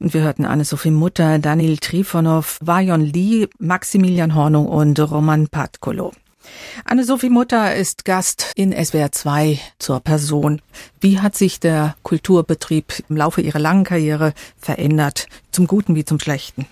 Und wir hörten Anne-Sophie Mutter, Daniel Trifonov, Vajon Lee, Maximilian Hornung und Roman Patkolo. Anne-Sophie Mutter ist Gast in SWR 2 zur Person. Wie hat sich der Kulturbetrieb im Laufe ihrer langen Karriere verändert, zum Guten wie zum Schlechten?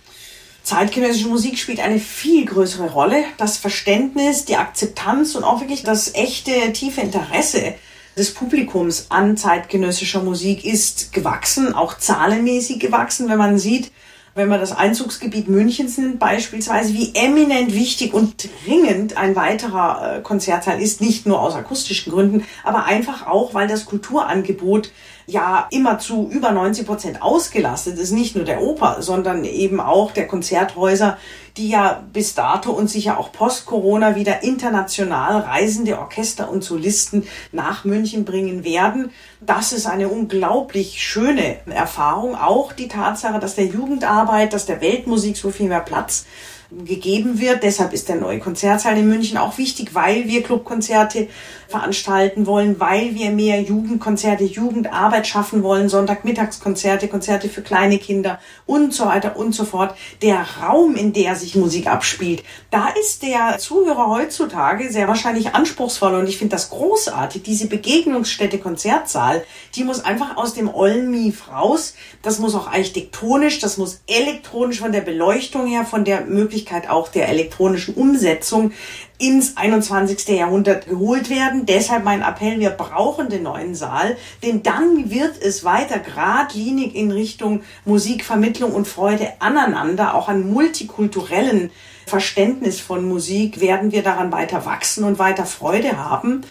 Zeitgenössische Musik spielt eine viel größere Rolle. Das Verständnis, die Akzeptanz und auch wirklich das echte, tiefe Interesse des Publikums an zeitgenössischer Musik ist gewachsen, auch zahlenmäßig gewachsen, wenn man sieht, wenn man das Einzugsgebiet Münchens nimmt beispielsweise, wie eminent wichtig und dringend ein weiterer äh, Konzertsaal ist, nicht nur aus akustischen Gründen, aber einfach auch, weil das Kulturangebot ja immer zu über 90 Prozent ausgelastet ist, nicht nur der Oper, sondern eben auch der Konzerthäuser, die ja bis dato und sicher auch post-Corona wieder international reisende Orchester und Solisten nach München bringen werden. Das ist eine unglaublich schöne Erfahrung. Auch die Tatsache, dass der Jugendarbeit, dass der Weltmusik so viel mehr Platz gegeben wird. Deshalb ist der neue Konzertsaal in München auch wichtig, weil wir Clubkonzerte veranstalten wollen, weil wir mehr Jugendkonzerte, Jugendarbeit schaffen wollen, Sonntagmittagskonzerte, Konzerte für kleine Kinder und so weiter und so fort. Der Raum, in der sich Musik abspielt, da ist der Zuhörer heutzutage sehr wahrscheinlich anspruchsvoll und ich finde das großartig. Diese Begegnungsstätte Konzertsaal, die muss einfach aus dem Ollenmief raus. Das muss auch architektonisch, das muss elektronisch von der Beleuchtung her, von der Möglichkeit auch der elektronischen Umsetzung ins 21. Jahrhundert geholt werden. Deshalb mein Appell, wir brauchen den neuen Saal, denn dann wird es weiter geradlinig in Richtung Musikvermittlung und Freude aneinander, auch an multikulturellen Verständnis von Musik werden wir daran weiter wachsen und weiter Freude haben.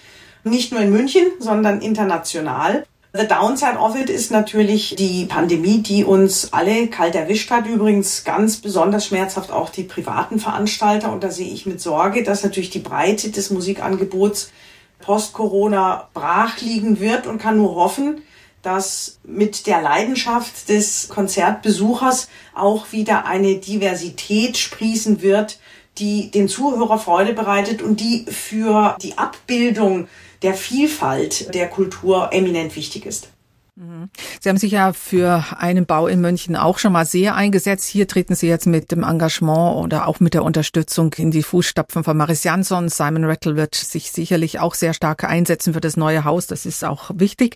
Nicht nur in München, sondern international. The downside of it ist natürlich die Pandemie, die uns alle kalt erwischt hat. Übrigens ganz besonders schmerzhaft auch die privaten Veranstalter. Und da sehe ich mit Sorge, dass natürlich die Breite des Musikangebots post-Corona brach liegen wird und kann nur hoffen, dass mit der Leidenschaft des Konzertbesuchers auch wieder eine Diversität sprießen wird, die dem Zuhörer Freude bereitet und die für die Abbildung der Vielfalt der Kultur eminent wichtig ist. Mhm. Sie haben sich ja für einen Bau in München auch schon mal sehr eingesetzt. Hier treten Sie jetzt mit dem Engagement oder auch mit der Unterstützung in die Fußstapfen von Maris Jansson. Simon Rattle wird sich sicherlich auch sehr stark einsetzen für das neue Haus. Das ist auch wichtig.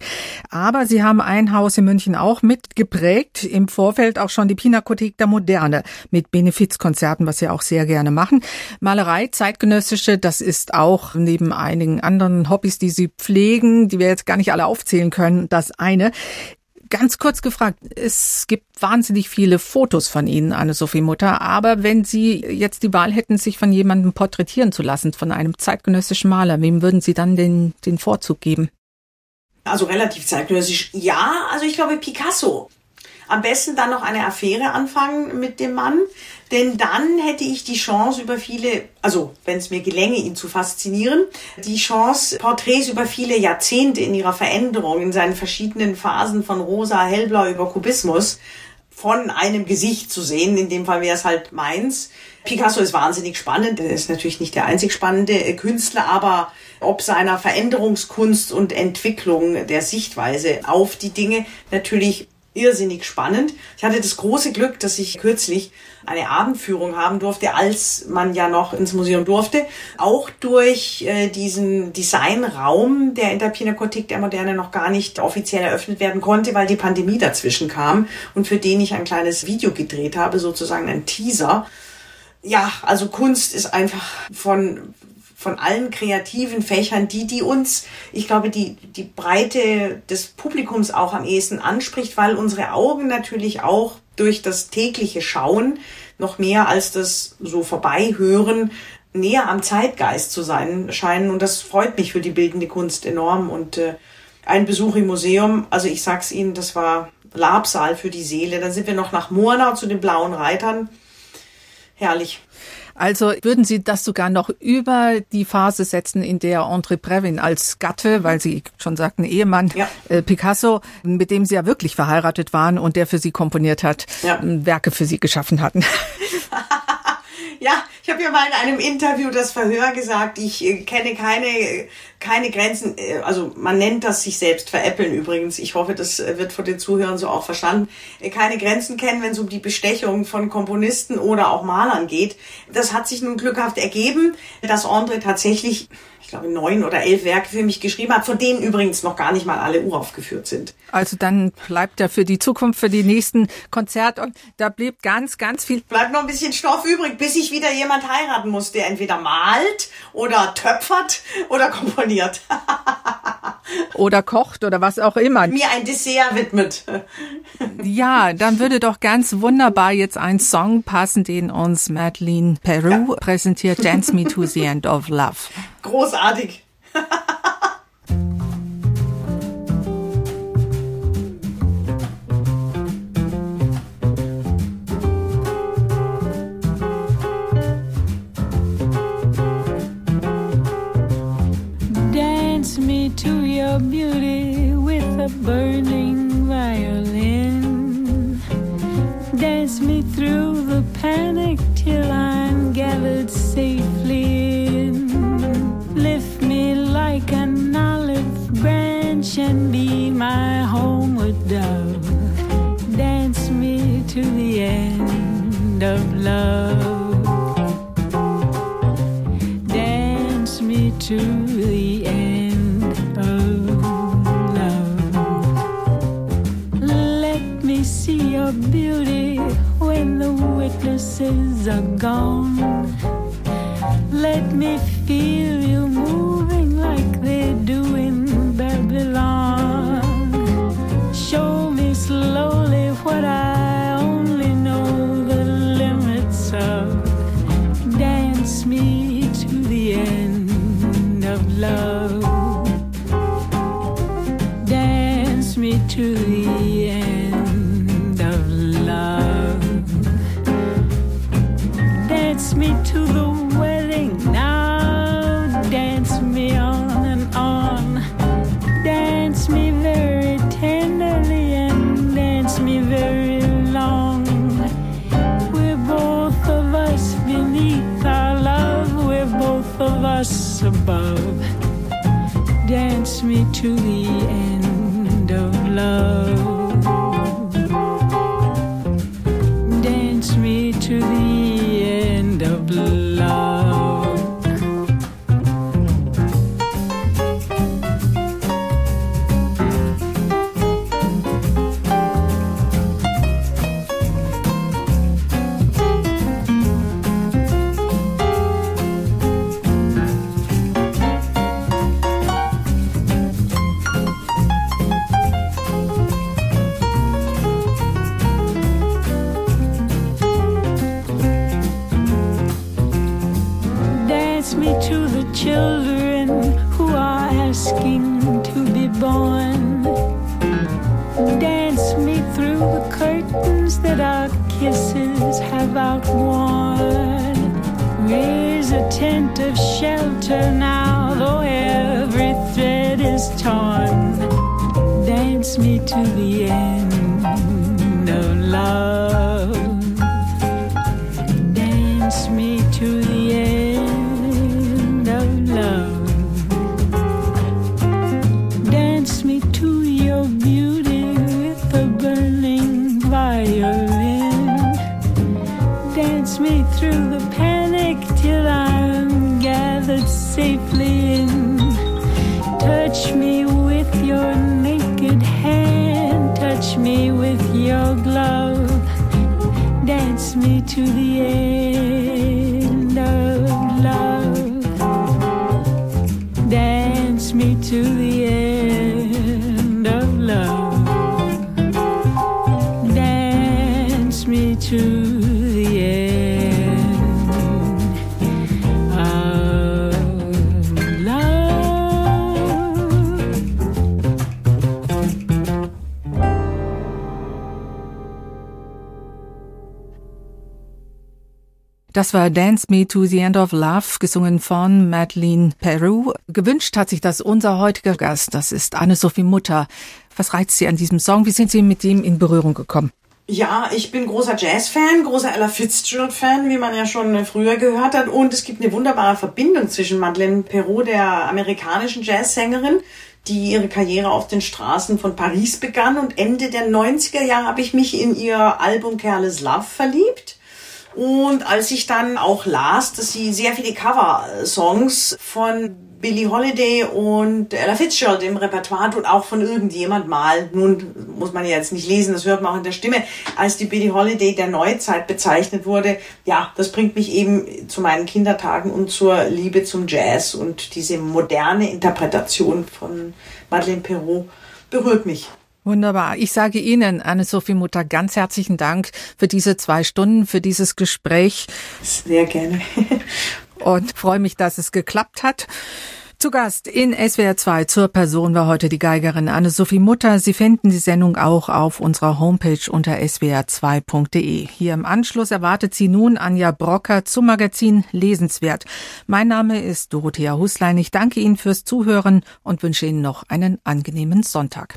Aber Sie haben ein Haus in München auch mitgeprägt. Im Vorfeld auch schon die Pinakothek der Moderne mit Benefizkonzerten, was Sie auch sehr gerne machen. Malerei, zeitgenössische, das ist auch neben einigen anderen Hobbys, die Sie pflegen, die wir jetzt gar nicht alle aufzählen können, das eine. Ganz kurz gefragt, es gibt wahnsinnig viele Fotos von Ihnen, Anne-Sophie Mutter, aber wenn Sie jetzt die Wahl hätten, sich von jemandem porträtieren zu lassen, von einem zeitgenössischen Maler, wem würden Sie dann den, den Vorzug geben? Also relativ zeitgenössisch. Ja, also ich glaube Picasso. Am besten dann noch eine Affäre anfangen mit dem Mann, denn dann hätte ich die Chance über viele, also wenn es mir gelänge, ihn zu faszinieren, die Chance, Porträts über viele Jahrzehnte in ihrer Veränderung, in seinen verschiedenen Phasen von rosa, hellblau über Kubismus, von einem Gesicht zu sehen. In dem Fall wäre es halt meins. Picasso ist wahnsinnig spannend. Er ist natürlich nicht der einzig spannende Künstler, aber ob seiner Veränderungskunst und Entwicklung der Sichtweise auf die Dinge natürlich irrsinnig spannend. Ich hatte das große Glück, dass ich kürzlich eine Abendführung haben durfte, als man ja noch ins Museum durfte. Auch durch äh, diesen Designraum, der in der Pinakothek der Moderne noch gar nicht offiziell eröffnet werden konnte, weil die Pandemie dazwischen kam und für den ich ein kleines Video gedreht habe, sozusagen ein Teaser. Ja, also Kunst ist einfach von von allen kreativen Fächern, die, die uns, ich glaube, die, die Breite des Publikums auch am ehesten anspricht, weil unsere Augen natürlich auch durch das tägliche Schauen noch mehr als das so vorbeihören näher am Zeitgeist zu sein scheinen. Und das freut mich für die bildende Kunst enorm. Und äh, ein Besuch im Museum, also ich sag's Ihnen, das war Labsaal für die Seele. Dann sind wir noch nach Murnau zu den Blauen Reitern. Herrlich. Also würden Sie das sogar noch über die Phase setzen, in der André Previn als Gatte, weil Sie schon sagten Ehemann, ja. äh, Picasso, mit dem Sie ja wirklich verheiratet waren und der für Sie komponiert hat, ja. Werke für Sie geschaffen hatten. Ja, ich habe ja mal in einem Interview das Verhör gesagt, ich äh, kenne keine, keine Grenzen, äh, also man nennt das sich selbst veräppeln übrigens. Ich hoffe, das äh, wird von den Zuhörern so auch verstanden. Keine Grenzen kennen, wenn es um die Bestechung von Komponisten oder auch Malern geht. Das hat sich nun glückhaft ergeben, dass Andre tatsächlich ich glaube, neun oder elf Werke für mich geschrieben hat, von denen übrigens noch gar nicht mal alle uraufgeführt sind. Also dann bleibt ja für die Zukunft, für die nächsten Konzerte und da blieb ganz, ganz viel. Bleibt noch ein bisschen Stoff übrig, bis ich wieder jemand heiraten muss, der entweder malt oder töpfert oder komponiert. oder kocht oder was auch immer. Mir ein Dessert widmet. ja, dann würde doch ganz wunderbar jetzt ein Song passen, den uns Madeleine Peru ja. präsentiert, Dance Me to the End of Love. Großartig. Dance me to your beauty with a burning violin. Dance me through the panic till I'm gathered safely and be my homeward dove. Dance me to the end of love. Dance me to the end of love. Let me see your beauty when the witnesses are gone. Let me feel you moving like they do in Show me slowly what I only know the limits of. Dance me to the end of love. Above. Dance me to the end of love. Das war Dance Me to the End of Love, gesungen von Madeleine Peru. Gewünscht hat sich das unser heutiger Gast. Das ist Anne-Sophie Mutter. Was reizt Sie an diesem Song? Wie sind Sie mit ihm in Berührung gekommen? Ja, ich bin großer Jazz-Fan, großer Ella Fitzgerald-Fan, wie man ja schon früher gehört hat. Und es gibt eine wunderbare Verbindung zwischen Madeleine Perrault, der amerikanischen Jazzsängerin, die ihre Karriere auf den Straßen von Paris begann. Und Ende der 90er Jahre habe ich mich in ihr Album Careless Love verliebt. Und als ich dann auch las, dass sie sehr viele Cover-Songs von Billie Holiday und Ella Fitzgerald im Repertoire hat und auch von irgendjemand mal, nun muss man ja jetzt nicht lesen, das hört man auch in der Stimme, als die Billie Holiday der Neuzeit bezeichnet wurde. Ja, das bringt mich eben zu meinen Kindertagen und zur Liebe zum Jazz und diese moderne Interpretation von Madeleine Perrault berührt mich. Wunderbar. Ich sage Ihnen, Anne-Sophie Mutter, ganz herzlichen Dank für diese zwei Stunden, für dieses Gespräch. Sehr gerne. und freue mich, dass es geklappt hat. Zu Gast in SWR 2 zur Person war heute die Geigerin Anne-Sophie Mutter. Sie finden die Sendung auch auf unserer Homepage unter swr2.de. Hier im Anschluss erwartet Sie nun Anja Brocker zum Magazin Lesenswert. Mein Name ist Dorothea Huslein. Ich danke Ihnen fürs Zuhören und wünsche Ihnen noch einen angenehmen Sonntag.